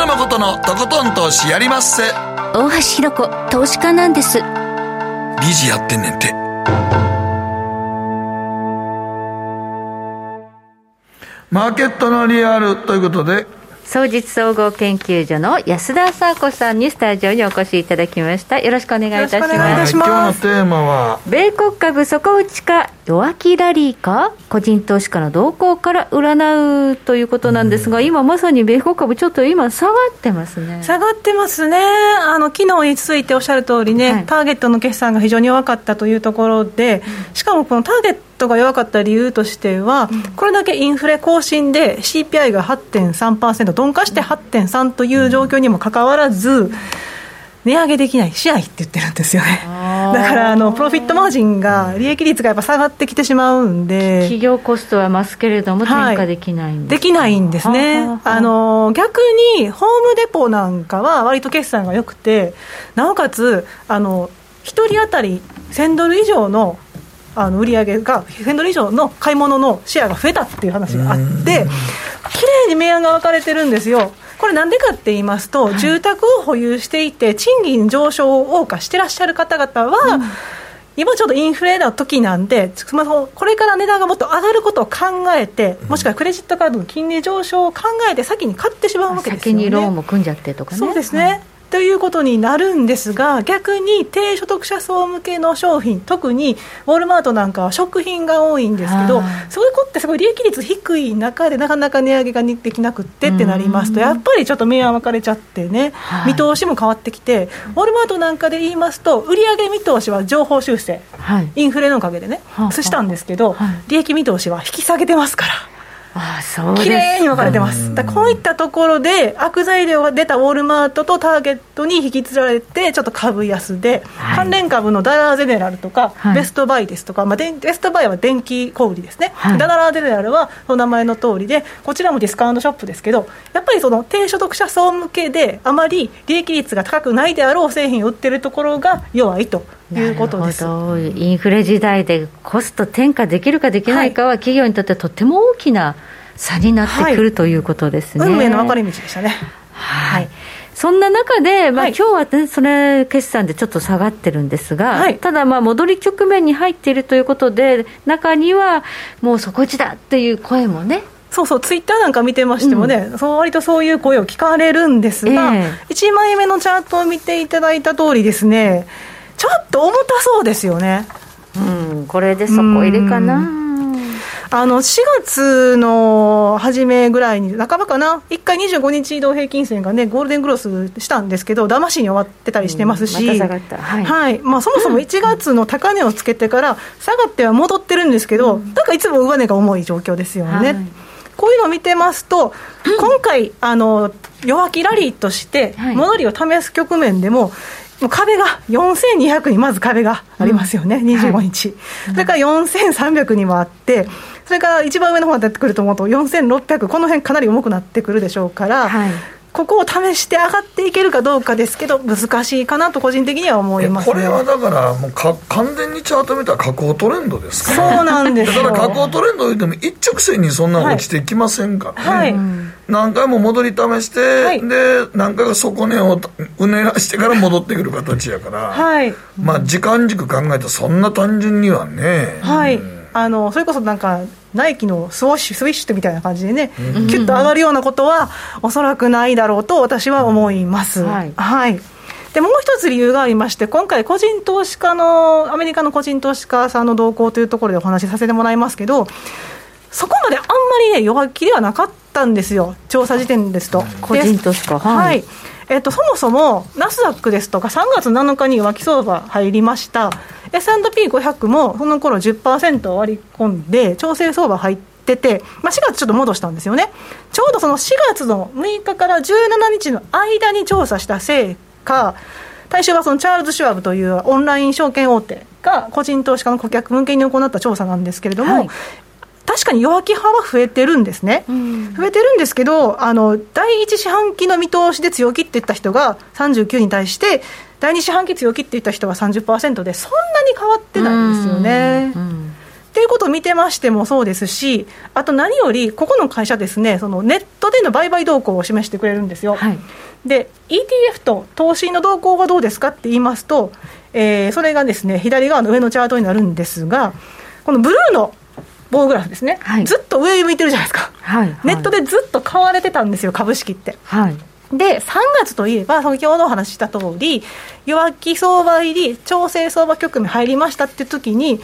北野誠のとことん投資やりまっせ。大橋ひろ子、投資家なんです。理事やってんねんて。マーケットのリアルということで総実総合研究所の安田沙子さんにスタジオにお越しいただきました。よろしくお願いいたします。今日のテーマは？米国株底打ちか弱気ラリーか？個人投資家の動向から占うということなんですが、うん、今まさに米国株ちょっと今下がってますね。下がってますね。あの昨日に続いておっしゃる通りね、はい、ターゲットの決算が非常に弱かったというところで、しかもこのターゲットトが弱かった理由としては、うん、これだけインフレ更新で CPI が8.3%鈍化して8.3という状況にもかかわらず、値上げできない、試合って言ってるんですよね。だからあの、プロフィットマージンが、利益率がやっぱ下がってきてしまうんで、企業コストは増すけれども、転嫁できないんです、はい、できないんですね、あの逆にホームデポなんかは、割と決算が良くて、なおかつ、あの1人当たり1000ドル以上のあの売り上げが1000ドル以上の買い物のシェアが増えたっていう話があって綺麗に明暗が分かれてるんですよ。これなんでかって言いますと、はい、住宅を保有していて賃金上昇を謳歌してらっしゃる方々は、うん。今ちょっとインフレの時なんで、これから値段がもっと上がることを考えて、もしくはクレジットカードの金利上昇を考えて、先に買ってしまうわけですよね。先にローンも組んじゃってとかね。そうですね、ということになるんですが、逆に低所得者層向けの商品、特にウォールマートなんかは食品が多いんですけど、そういう子ってすごい利益率低い中で、なかなか値上げができなくってってなりますと、やっぱりちょっと明暗分かれちゃってね、見通しも変わってきて、ウォールマートなんかで言いますと、売上見通しは情報修正、インフレのおかげでね、したんですけど、利益見通しは引き下げてますから。あそう綺麗に分かれてます、だこういったところで悪材料が出たウォールマートとターゲットに引き継がれてちょっと株安で、はい、関連株のダラーゼネラルとか、はい、ベストバイですとか、まあ、ベストバイは電気小売ですね、はい、ダラーゼネラルはその名前の通りでこちらもディスカウントショップですけどやっぱりその低所得者層向けであまり利益率が高くないであろう製品を売ってるところが弱いということです。インフレ時代でコスト転嫁できるかできないかは、企業にとってとっても大きな差になってくる、ということですね。運命の分かれ道でしたね。はい、そんな中で、まあ、今日はね、それ、決算でちょっと下がってるんですが、はい、ただ、戻り局面に入っているということで、中にはもう底打ちだっていう声もね、そうそう、ツイッターなんか見てましてもね、うん、そう割とそういう声を聞かれるんですが、えー、1枚目のチャートを見ていただいた通りですね、ちょっと重たそうですよね。うん、これで底入れかな。あの4月の初めぐらいに、半ばかな、1回25日移動平均線がね、ゴールデングロスしたんですけど、騙しに終わってたりしてますし、うんま、はい、はい、まあ、そもそも1月の高値をつけてから、下がっては戻ってるんですけど、うん、なんかいつも上値が重い状況ですよね。はい。こういうのを見てますと、今回、あの弱気ラリーとして、戻りを試す局面でも、もう壁が4200にまず壁がありますよね、うん、25日、はい、それから4300にもあって、それから一番上の方が出てくると思うと、4600、この辺かなり重くなってくるでしょうから、はい、ここを試して上がっていけるかどうかですけど、難しいかなと、個人的には思います、ね、これはだから、もうか完全にチャート見たら下降トレンドですから、そうなんですだから下降トレンドでも一直線にそんな落ちてきませんから。ね、はい、何回も戻り試して、はい、で何回か底根をうねらしてから戻ってくる形やから、はい、まあ時間軸考えたらそんな単純にはね。はい、うんあのそれこそなんかナイキのスウォッシュスイッシュみたいな感じでね、うん、キュッと上がるようなことはおそらくないだろうと私は思います。はい、はい。でもう一つ理由がありまして、今回、個人投資家の、アメリカの個人投資家さんの動向というところでお話しさせてもらいますけど、そこまであんまりね、弱気ではなかったんですよ、調査時点ですと。個人投資家、はい、はいえっと、そもそもナスダックですとか、3月7日に弱気相場入りました、S&P500 もその頃10%割り込んで、調整相場入ってて、まあ、4月ちょっと戻したんですよね、ちょうどその4月の6日から17日の間に調査したせいか、対象はそのチャールズ・シュワブというオンライン証券大手が個人投資家の顧客向けに行った調査なんですけれども、確かに弱気派は増えてるんですね、うん、増えてるんですけど、あの第一四半期の見通しで強気って言った人が39に対して、第二四半期強気って言った人は30%で、そんなに変わってないんですよね。っていうことを見てましてもそうですし、あと何より、ここの会社ですね、そのネットでの売買動向を示してくれるんですよ。はい、で、ETF と投資の動向はどうですかって言いますと、えー、それがですね、左側の上のチャートになるんですが、このブルーの棒グラフですね、はい、ずっと上向いてるじゃないですか、はい、ネットでずっと買われてたんですよ、株式って。はい。で3月といえば、先ほどお話しした通り、弱気相場入り、調整相場局面入りましたって時に、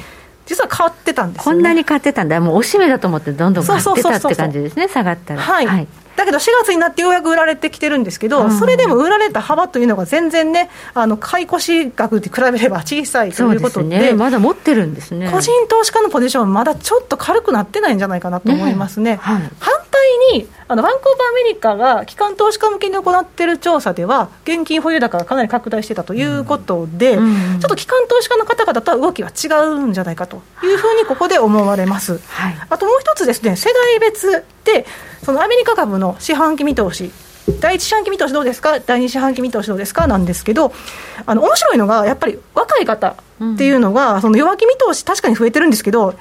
実は変わってたんです、ね、こんなに買ってたんだ、もうおしめだと思って、どんどん買ってたって感じですね、下がったら。はい、はいだけど4月になってようやく売られてきてるんですけど、それでも売られた幅というのが全然ね、あの買い越し額と比べれば小さいということで、でね、まだ持ってるんですね。個人投資家のポジション、まだちょっと軽くなってないんじゃないかなと思いますね。ねはい、反対にあのバンコーバーアメリカが機関投資家向けに行っている調査では、現金保有高がかなり拡大してたということで、うん。うん、ちょっと機関投資家の方々とは動きは違うんじゃないかというふうにここで思われます。はい、あともう一つですね、世代別でそのアメリカ株の四半期見通し第一四半期見通しどうですか、第二四半期見通しどうですか？なんですけど、あの面白いのが、やっぱり若い方っていうのが、うん、その弱気見通し、確かに増えてるんですけど、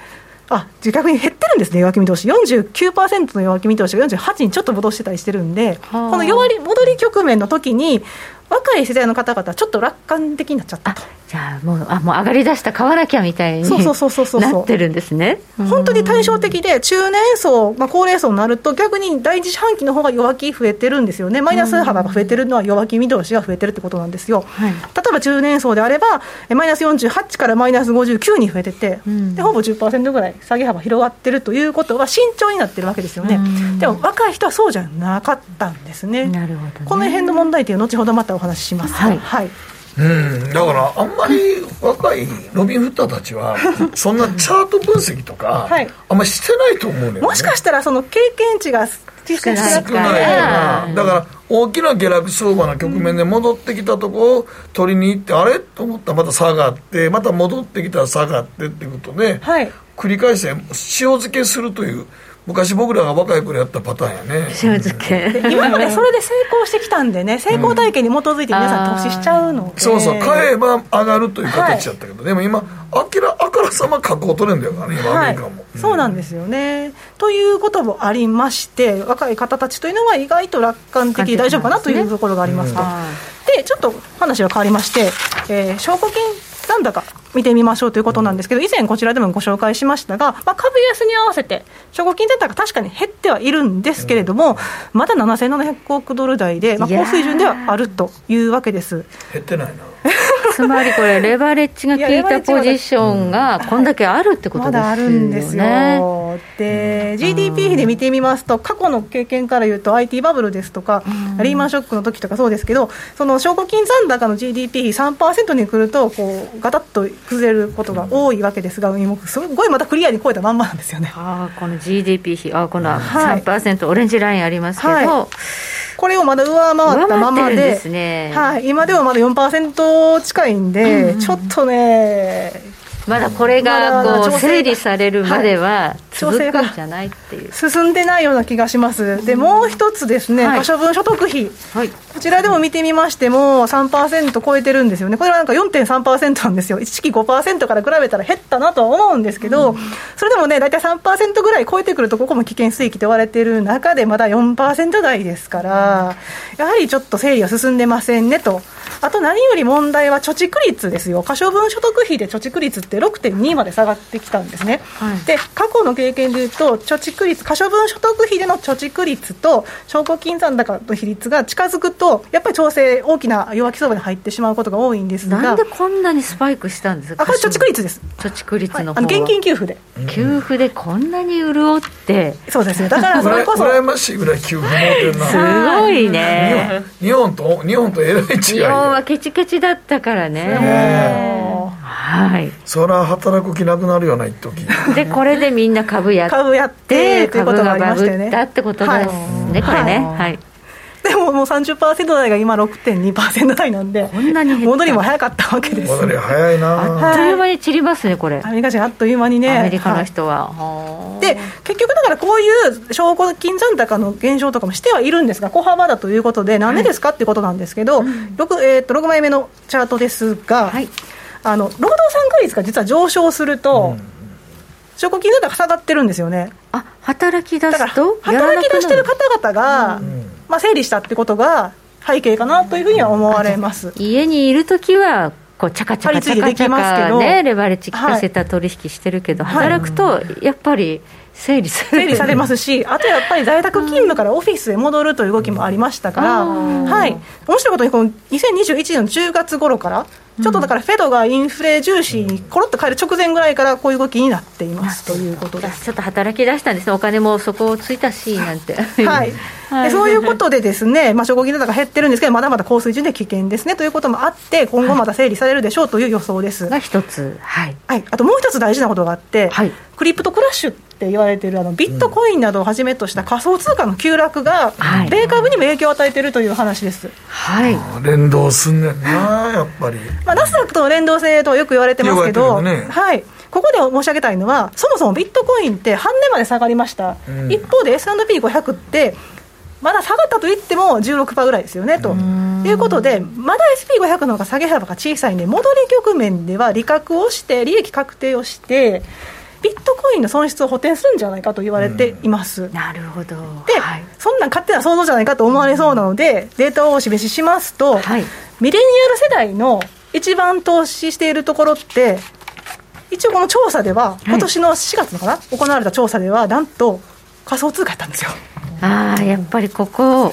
あ逆に減ってるんですね、弱気見通し、49%の弱気見通しが48にちょっと戻してたりしてるんで、この弱り戻り局面の時に、若い世代の方々、ちょっと楽観的になっちゃったと。じゃあもうあもう上がりだした買わなきゃみたいになってるんですね。本当に対照的で中年層、まあ、高齢層になると逆に第一四半期の方が弱気増えてるんですよね。マイナス幅が増えてるのは弱気見通しが増えてるってことなんですよ、はい、例えば中年層であればマイナス48からマイナス59に増えてて、うん、でほぼ10%ぐらい下げ幅広がってるということは慎重になってるわけですよね、でも若い人はそうじゃなかったんですね。なるほど、ね、この辺の問題点後ほどまたお話しします。はい、はいうんだからあんまり若いロビン・フッターたちは *laughs* そんなチャート分析とか、はい、あんまりしてないと思うのよ、ね、もしかしたらその経験値が少ないからだから大きな下落相場の局面で戻ってきたとこを取りに行って、あれ？と思ったらまた下がってまた戻ってきたら下がってっていうことで、はい、繰り返して塩漬けするという昔僕らが若い頃やったパターンやね。塩漬け今まで *laughs* それで成功してきたんでね成功体験に基づいて皆さん投資しちゃうので、うん、そうそう。買えば上がるという形やったけど、はい、でも今あきらあからさま確保取れんだよね今アメリカも、はいうん、そうなんですよね。ということもありまして若い方たちというのは意外と楽観的で大丈夫かなというところがありますと、でちょっと話は変わりまして、えー、証拠金残高見てみましょうということなんですけど、以前こちらでもご紹介しましたが、まあ、株安に合わせて、証拠金残高確かに減ってはいるんですけれども、まだ7700億ドル台で、まあ、高水準ではあるというわけです。減ってないな *laughs* つまりこれ、レバレッジが効いたポジションが、こんだけあるってことですよね。まだあるんですよ。で、GDP 比で見てみますと、過去の経験から言うと、IT バブルですとか、リーマンショックの時とかそうですけど、その証拠金残高の GDP 比3%に来ると、こうガタッと崩れることが多いわけですが、すごいまたクリアに超えたまんまなんですよね。あこの GDP 比、あこの3%、はい、オレンジラインありますけど。はいこれをまだ上回ったままで、でね、はい、今でもまだ4%近いんで、うん、ちょっとね、まだこれがこう整理されるまでは続くんじゃないっていう。進んでないような気がします。でもう一つですね、可処分所得費、はい、こちらでも見てみましても3%超えてるんですよね。これはなんか4.3%なんですよ。一時期5%から比べたら減ったなとは思うんですけど、うん、それでもね大体3%ぐらい超えてくるとここも危険水域と言われている中でまだ4%台ですから、やはりちょっと整理は進んでませんねと。あと何より問題は貯蓄率ですよ。可処分所得費で貯蓄率って6.2まで下がってきたんですね、はい、で過去の経験でいうと貯蓄率可処分所得費での貯蓄率と証拠金残高の比率が近づくとやっぱり調整大きな弱気相場に入ってしまうことが多いんですが。なんでこんなにスパイクしたんですか？あこれ貯蓄率です。貯蓄率の、は。い、現金給付で。給付でこんなに潤って。そうですよだからそれこそ。羨ましいぐらい給付持ってるな。すごいね。日本と日本とえらい違い日本はケチケチだったからねはい、それは働く気なくなるような一時。でこれでみんな株やって株やって株がバブったってことですね、これねはい。でももう30%台が今6.2%台なんでこんなに戻りも早かったわけです。戻り早いな。あっという間に散りますねこれ。アメリカ人あっという間にね。アメリカの人は、はい、で結局だからこういう証拠金残高の減少とかもしてはいるんですが小幅だということでなんでですかってことなんですけど、はい、6, えと6枚目のチャートですが、はい、あの労働参加率が実は上昇すると、うん。証拠金残高下がってるんですよね。あ働き出すと働き出してる方々が、うん。まあ、整理したってことが背景かなというふうには思われます。家にいるときはこうチャカチャカチャカチャカねレバレッジ効かせた取引してるけど、はい、働くとやっぱり整理され整理されますし *laughs* あとやっぱり在宅勤務からオフィスへ戻るという動きもありましたから、はい、面白いことにこの2021年の10月頃からちょっとだからフェドがインフレ重視にころっと変える直前ぐらいからこういう動きになっていますということです。ちょっと働き出したんですね。お金もそこをついたしなんて。はい。*laughs* でそういうことでですね、*laughs* まあ、証拠金高減ってるんですけどまだまだ高水準で危険ですねということもあって今後また整理されるでしょうという予想です、が一つ、はい、はい、あともう一つ大事なことがあって、はい、クリプトクラッシュって言われているあのビットコインなどをはじめとした仮想通貨の急落が、米株にも影響を与えているという話です、はい、連動すんねんな、やっぱり。まあ、ナスダックとの連動性とよく言われてますけど、ね、はい、ここで申し上げたいのは、そもそもビットコインって半値まで下がりました、うん、一方で S&P500 って、まだ下がったと言っても16%ぐらいですよねということで、まだ SP500 の方が下げ幅が小さいんで、戻り局面では利確をして、利益確定をして、ビットコインの損失を補填するんじゃないかと言われています。うん、なるほど。で、はい、そんな勝手な想像じゃないかと思われそうなので、データをお示ししますと、はい、ミレニアル世代の一番投資しているところって、一応この調査では、今年の4月のかな、行われた調査では、なんと仮想通貨やったんですよ。ああ、やっぱりここ、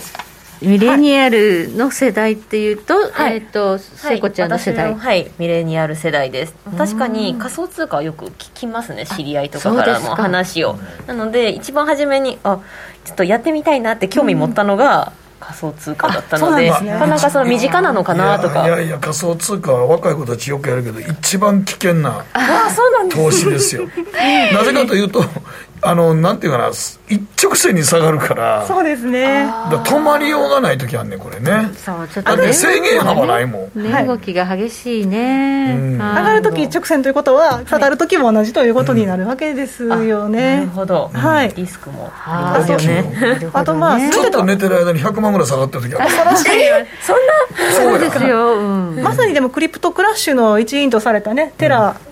ミレニアルの世代っていうと、はい、えっ、ー、と聖子ちゃんの世代、はい、ミレニアル世代です。確かに仮想通貨はよく聞きますね知り合いとかからも話を。なので一番初めにあちょっとやってみたいなって興味持ったのが、仮想通貨だったので、なかなかその身近なのかなとか。いやいや仮想通貨は若い子たちよくやるけど一番危険な投資ですよ。*laughs* なぜかというとあのなんていうかな一直線に下がるからそうですね。止まりようがない時あんねこれね。そうちょっと、ね、制限幅ないもん、ね、動きが激しいね、上がる時一直線ということは下がる時も同じということになるわけですよね、なるほど、はい、リスクも。ありますね。あとまあちょっと寝てる間に100万ぐらい下がった時ある。恐ろしい。*laughs* そんなそうですよ、まさにでも crypto crash の一因とされたねテラ、はい、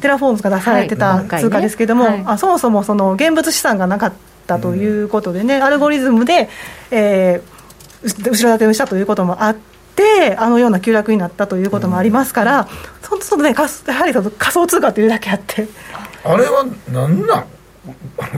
テラフォームズが出されてた通貨ですけども、はい。ねはい、あそもそもその現物資産がなかったということでね、うん、アルゴリズムで、えー、後ろ盾をしたということもあって、あのような急落になったということもありますから、うん、そのね、やはりその仮想通貨というだけあって。あれは何なん？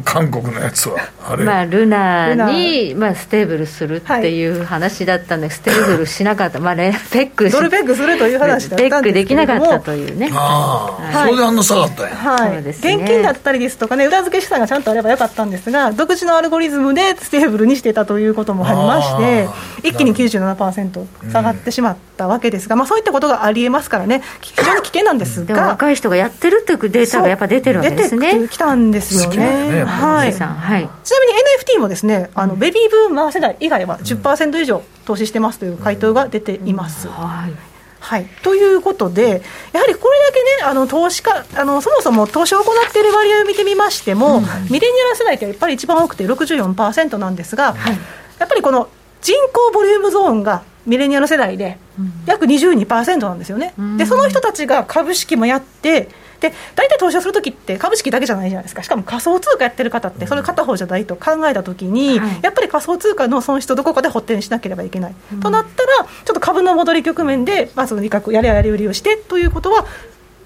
韓国のやつは。あれ、まあ、ルナに、まあ、 stable するっていう話だったんで、はい、 stable しなかった、まあ、レペッグドルペッグするという話だったんですけどペッグできなかったというね。ああ、はい、それであんな下がったんや、はい、ね、現金だったりですとかね裏付け資産がちゃんとあればよかったんですが独自のアルゴリズムで stable にしてたということもありまして一気に97%下がってしまったわけですが、まあ、そういったことがありえますからね。非常に危険なんですが。若い人がやってるっていうデータがやっぱ出てるわけですね。出てきたんですよねはい、はい、ちなみに NFT もですねあのベビーブーマー世代以外は10%以上投資してますという回答が出ています。はい。はい、ということで、やはりこれだけね、あの投資家あの、そもそも投資を行っている割合を見てみましても、うん、ミレニアル世代ってやっぱり一番多くて64%なんですが、はい、やっぱりこの人口ボリュームゾーンがミレニアル世代で約22%なんですよね。でその人たちが株式もやってで大体投資をするときって株式だけじゃないじゃないですか。しかも仮想通貨やってる方ってそれ片方じゃないと考えたときに、はい、やっぱり仮想通貨の損失をどこかで補填しなければいけない、うん、となったらちょっと株の戻り局面でまず利確やれやれ売りをしてということは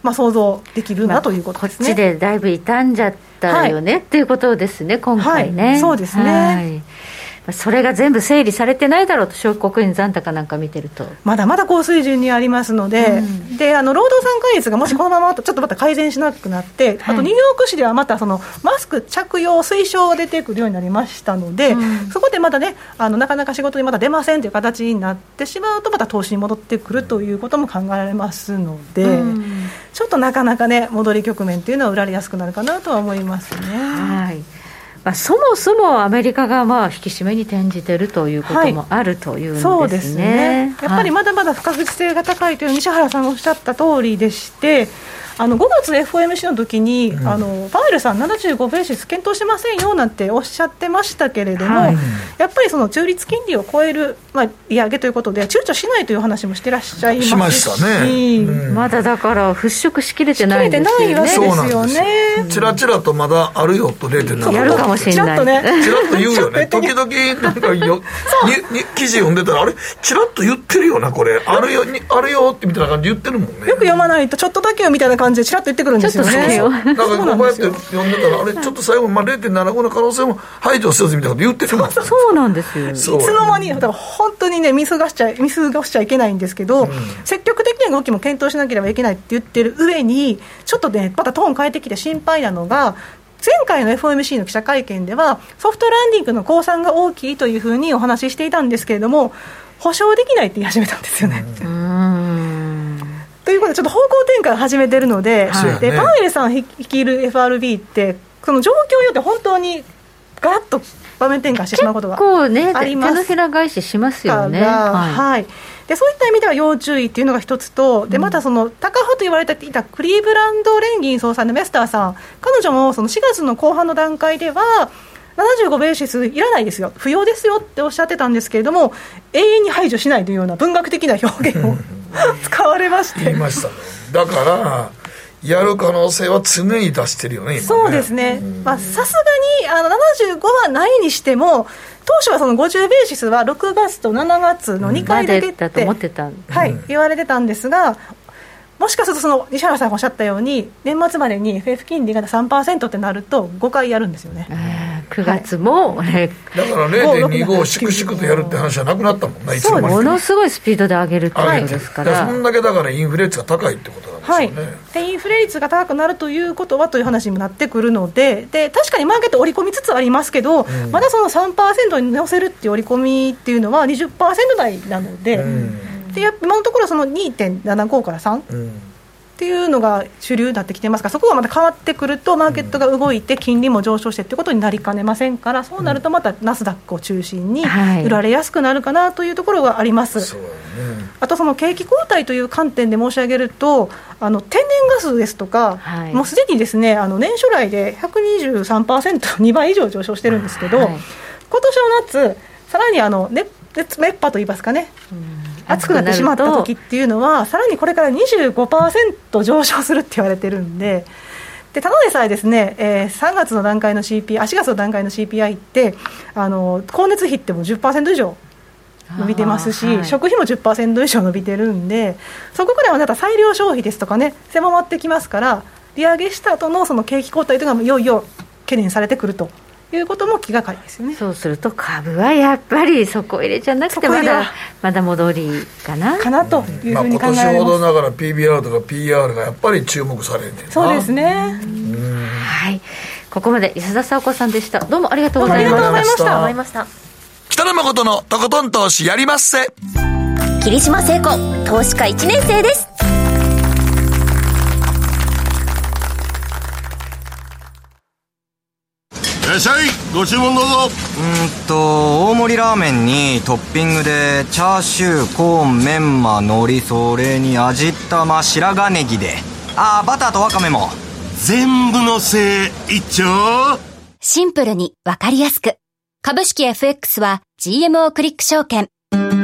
まあ、想像できるなということですね、こっちでだいぶ傷んじゃったよね、はい、っていうことですね、今回ね。はい、そうですね、はいそれが全部整理されてないだろうと、証拠国残高なんか見てると。まだまだ高水準にありますので、うん、であの労働参加率がもしこのままちょっとまた改善しなくなって、あとニューヨーク市ではまたそのマスク着用推奨が出てくるようになりましたので、うん、そこでまたねあの、なかなか仕事にまだ出ませんという形になってしまうと、また投資に戻ってくるということも考えられますので、うん、ちょっとなかなかね、戻り局面というのは売られやすくなるかなとは思いますね。はいまあ、そもそもアメリカがまあ引き締めに転じているということもあるというんですね、はい、そうですね。やっぱりまだまだ不確実性が高いという西原さんがおっしゃった通りでして、あの5月 FOMC の時に、うん、あのパウエルさん、75ベーシス検討しませんよなんておっしゃってましたけれども、はい、やっぱりその中立金利を超える、まあ、利上げということで、躊躇しないという話もしてらっしゃいますし、しましたね、うん、まだだから払拭しきれてないんですよね。ちらちらとまだあるよと0.7やるかもしれない。ちらっとね、ちらっと言うよね。時々なんかよ *laughs* にに記事読んでたら、あれ、ちらっと言ってるよな、これ。あるよ、あるよってみたいな感じ言ってるもんね。よく読まないと、ちょっとだけよみたいな感じでちらっと言ってくるんですよね。だからこうやって読んでたら、あれ、ちょっと最後、まあ、0.75の可能性も排除せずみたいなこと言ってるもんそうなんですよ。いつの間に、だから本当にね、見過ごしちゃ見過ごしちゃいけないんですけど、うん、積極的な動きも検討しなければいけないって言ってる上に、ちょっとね、またトーン変えてきて心配なのが、前回の FOMC の記者会見では、ソフトランディングの公算が大きいというふうにお話ししていたんですけれども、保証できないって言い始めたんですよね。うんということで、ちょっと方向転換始めてるので、はい、でパウエルさん率いる FRB って、その状況によって本当にガラッと場面転換してしまうことがあります、ね、手のひら返ししますよね。はい、はい。でそういった意味では要注意っていうのが一つと、でまたその高派と言われていたクリーブランド連銀総裁のメスターさん、彼女もその4月の後半の段階では、75ベーシスいらないですよ、不要ですよっておっしゃってたんですけれども、永遠に排除しないというような文学的な表現を使われまして。言いましたね。だからやる可能性は常に出してるよね、ね。そうですね、さすがにあの75はないにしても、当初はその50ベーシスは6月と7月の2回だけって、うん、はい、言われてたんですが、もしかするとその西原さんがおっしゃったように年末までに FF 金利が3%ってなると5回やるんですよね、えー、9月も、はい、だから0.25を粛々とやるって話はなくなったもんねそうものすごいスピードで上げるってことですから、そんだけだからインフレ率が高いってことなんですよね、はい、でインフレ率が高くなるということはという話にもなってくるのでで確かにマーケット織り込みつつありますけど、うん、まだその3%に乗せるっていう織り込みっていうのは20%台なので、うんで今のところその2.75から3、うん、っていうのが主流になってきてます。からそこがまた変わってくるとマーケットが動いて金利も上昇してっていうことになりかねませんからそうなるとまたナスダックを中心に売られやすくなるかなというところがあります、はい、あとその景気後退という観点で申し上げるとあの天然ガスですとか、はい、もうすでにですねあの年初来で 123%2 倍以上上昇してるんですけど、はい、今年の夏さらにあの熱熱波といいますかね、暑くなってしまった時っていうのは、さらにこれから25%上昇するって言われてるんで。でただでさえですね、えー、3月の段階の CPI、あ4月の段階の CPI って、あの光熱費っても10%以上伸びてますし、はい、食費も10%以上伸びてるんで、そこからはまた裁量消費ですとかね、狭まってきますから、利上げした後のその景気後退というのがいよいよ懸念されてくるということも気がかりですよね。そうすると株はやっぱり底入れじゃなくてまだまだ戻りかな。かなというふうに考えます、まあ、今年ほどながら PBR とか PR がやっぱり注目されるねそうですね。はい。ここまで安田沙子さんでした。どうもありがとうございました。ありがとうございました。北野誠のとことん投資やりまっせ。霧島聖子投資家1年生ですらっしゃい。ご注文どうぞ。うんと大盛りラーメンにトッピングでチャーシューコーンメンマ海苔それに味玉白髪ネギで。ああバターとワカメも。全部のせい一丁。シンプルにわかりやすく。株式 FX は GMO クリック証券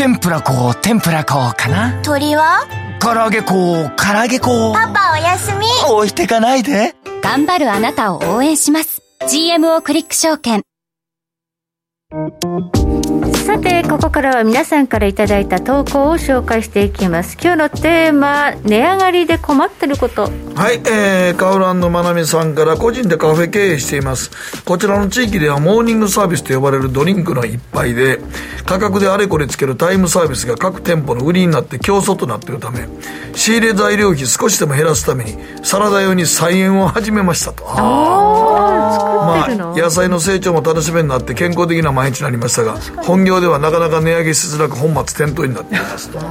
天ぷら粉天ぷら粉かな。鳥は？唐揚げ粉唐揚げ粉パパおやすみ。置いてかないで。頑張るあなたを応援します。GMO クリック証券さてここからは皆さんからいただいた投稿を紹介していきます。今日のテーマ値上がりで困ってること。はい、えー、カウランのまなみさんから個人でカフェ経営しています。こちらの地域ではモーニングサービスと呼ばれるドリンクの一杯で価格であれこれつけるタイムサービスが各店舗の売りになって競争となっているため仕入れ材料費少しでも減らすためにサラダ用に菜園を始めましたと。ああまあ野菜の成長も楽しみになって健康的な毎日になりましたが本業ではなかなか値上げしづらく本末転倒になっていますと。大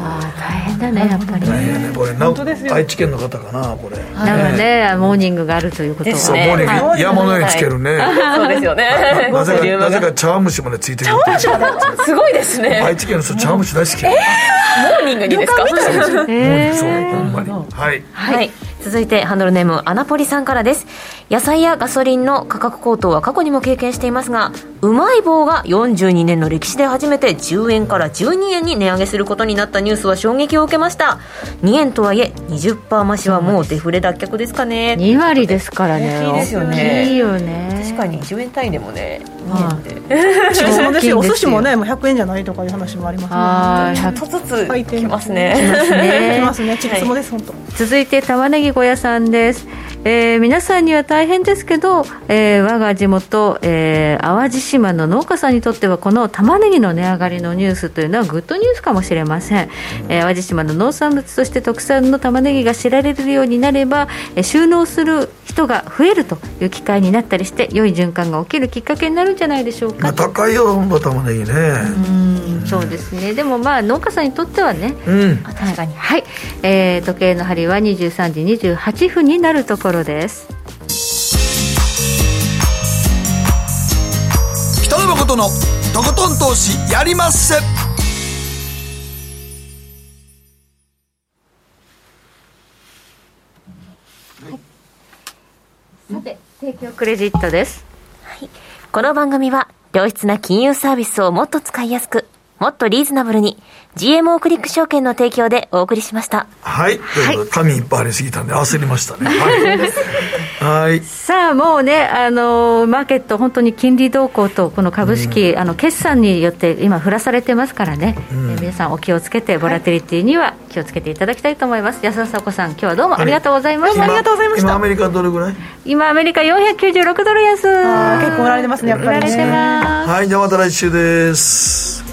変だねやっぱり。大変ねこれ。な愛知県の方かなこれ。なんかね。モーニングがあるということはそうモーニング。山のようにつけるね。*laughs* そうですよね。なぜかなぜか茶碗蒸しまでついてるすごいですね。愛知県の人茶碗蒸し大好き。モーニングにですか？そうほんまに。はい。はい続いてハンドルネームアナポリさんからです。野菜やガソリンの価格高騰は過去にも経験していますがうまい棒が42年の歴史で初めて10円から12円に値上げすることになったニュースは衝撃を受けました。2円とはいえ20%増しはもうデフレ脱却ですかね。2割ですからね。大きいですよね。いいよね。確かに10円単位でもね2円でそうですよ。お寿司もねもう100円じゃないとかいう話もありますね。ちょっとずつきますね。きますね。*laughs* きますね。チップスもです本当続いて玉ねぎ小屋さんです、えー、皆さんには大変ですけど、えー、我が地元、えー、淡路島の農家さんにとってはこの玉ねぎの値上がりのニュースというのはグッドニュースかもしれません、えー、淡路島の農産物として特産の玉ねぎが知られるようになれば、えー、収納する人が増えるという機会になったりして良い循環が起きるきっかけになるんじゃないでしょうか、まあ、高いよ玉ねぎね。うんそうですね。でもまあ農家さんにとってはね、うん、確かに。はい、えー、時計の針は23時28分になるところです。北野誠のとことん投資やりまっせ。さて提供クレジットです、はい、この番組は良質な金融サービスをもっと使いやすくもっとリーズナブルに GMO クリック証券の提供でお送りしました。はい。とい。うことで紙いっぱいありすぎたんで焦りましたね。*laughs* はい、はい、さあもうねあのマーケット本当に金利動向とこの株式、うん、あの決算によって今振らされてますからね、うん、皆さんお気をつけてボラテリティには気をつけていただきたいと思います、はい、安田佐子さん今日はどうもありがとうございました、はい、ありがとうございました。今アメリカどれぐらい？今アメリカ496ドル安。結構売られてますねやっぱりね。売られてます。はいじゃあまた来週です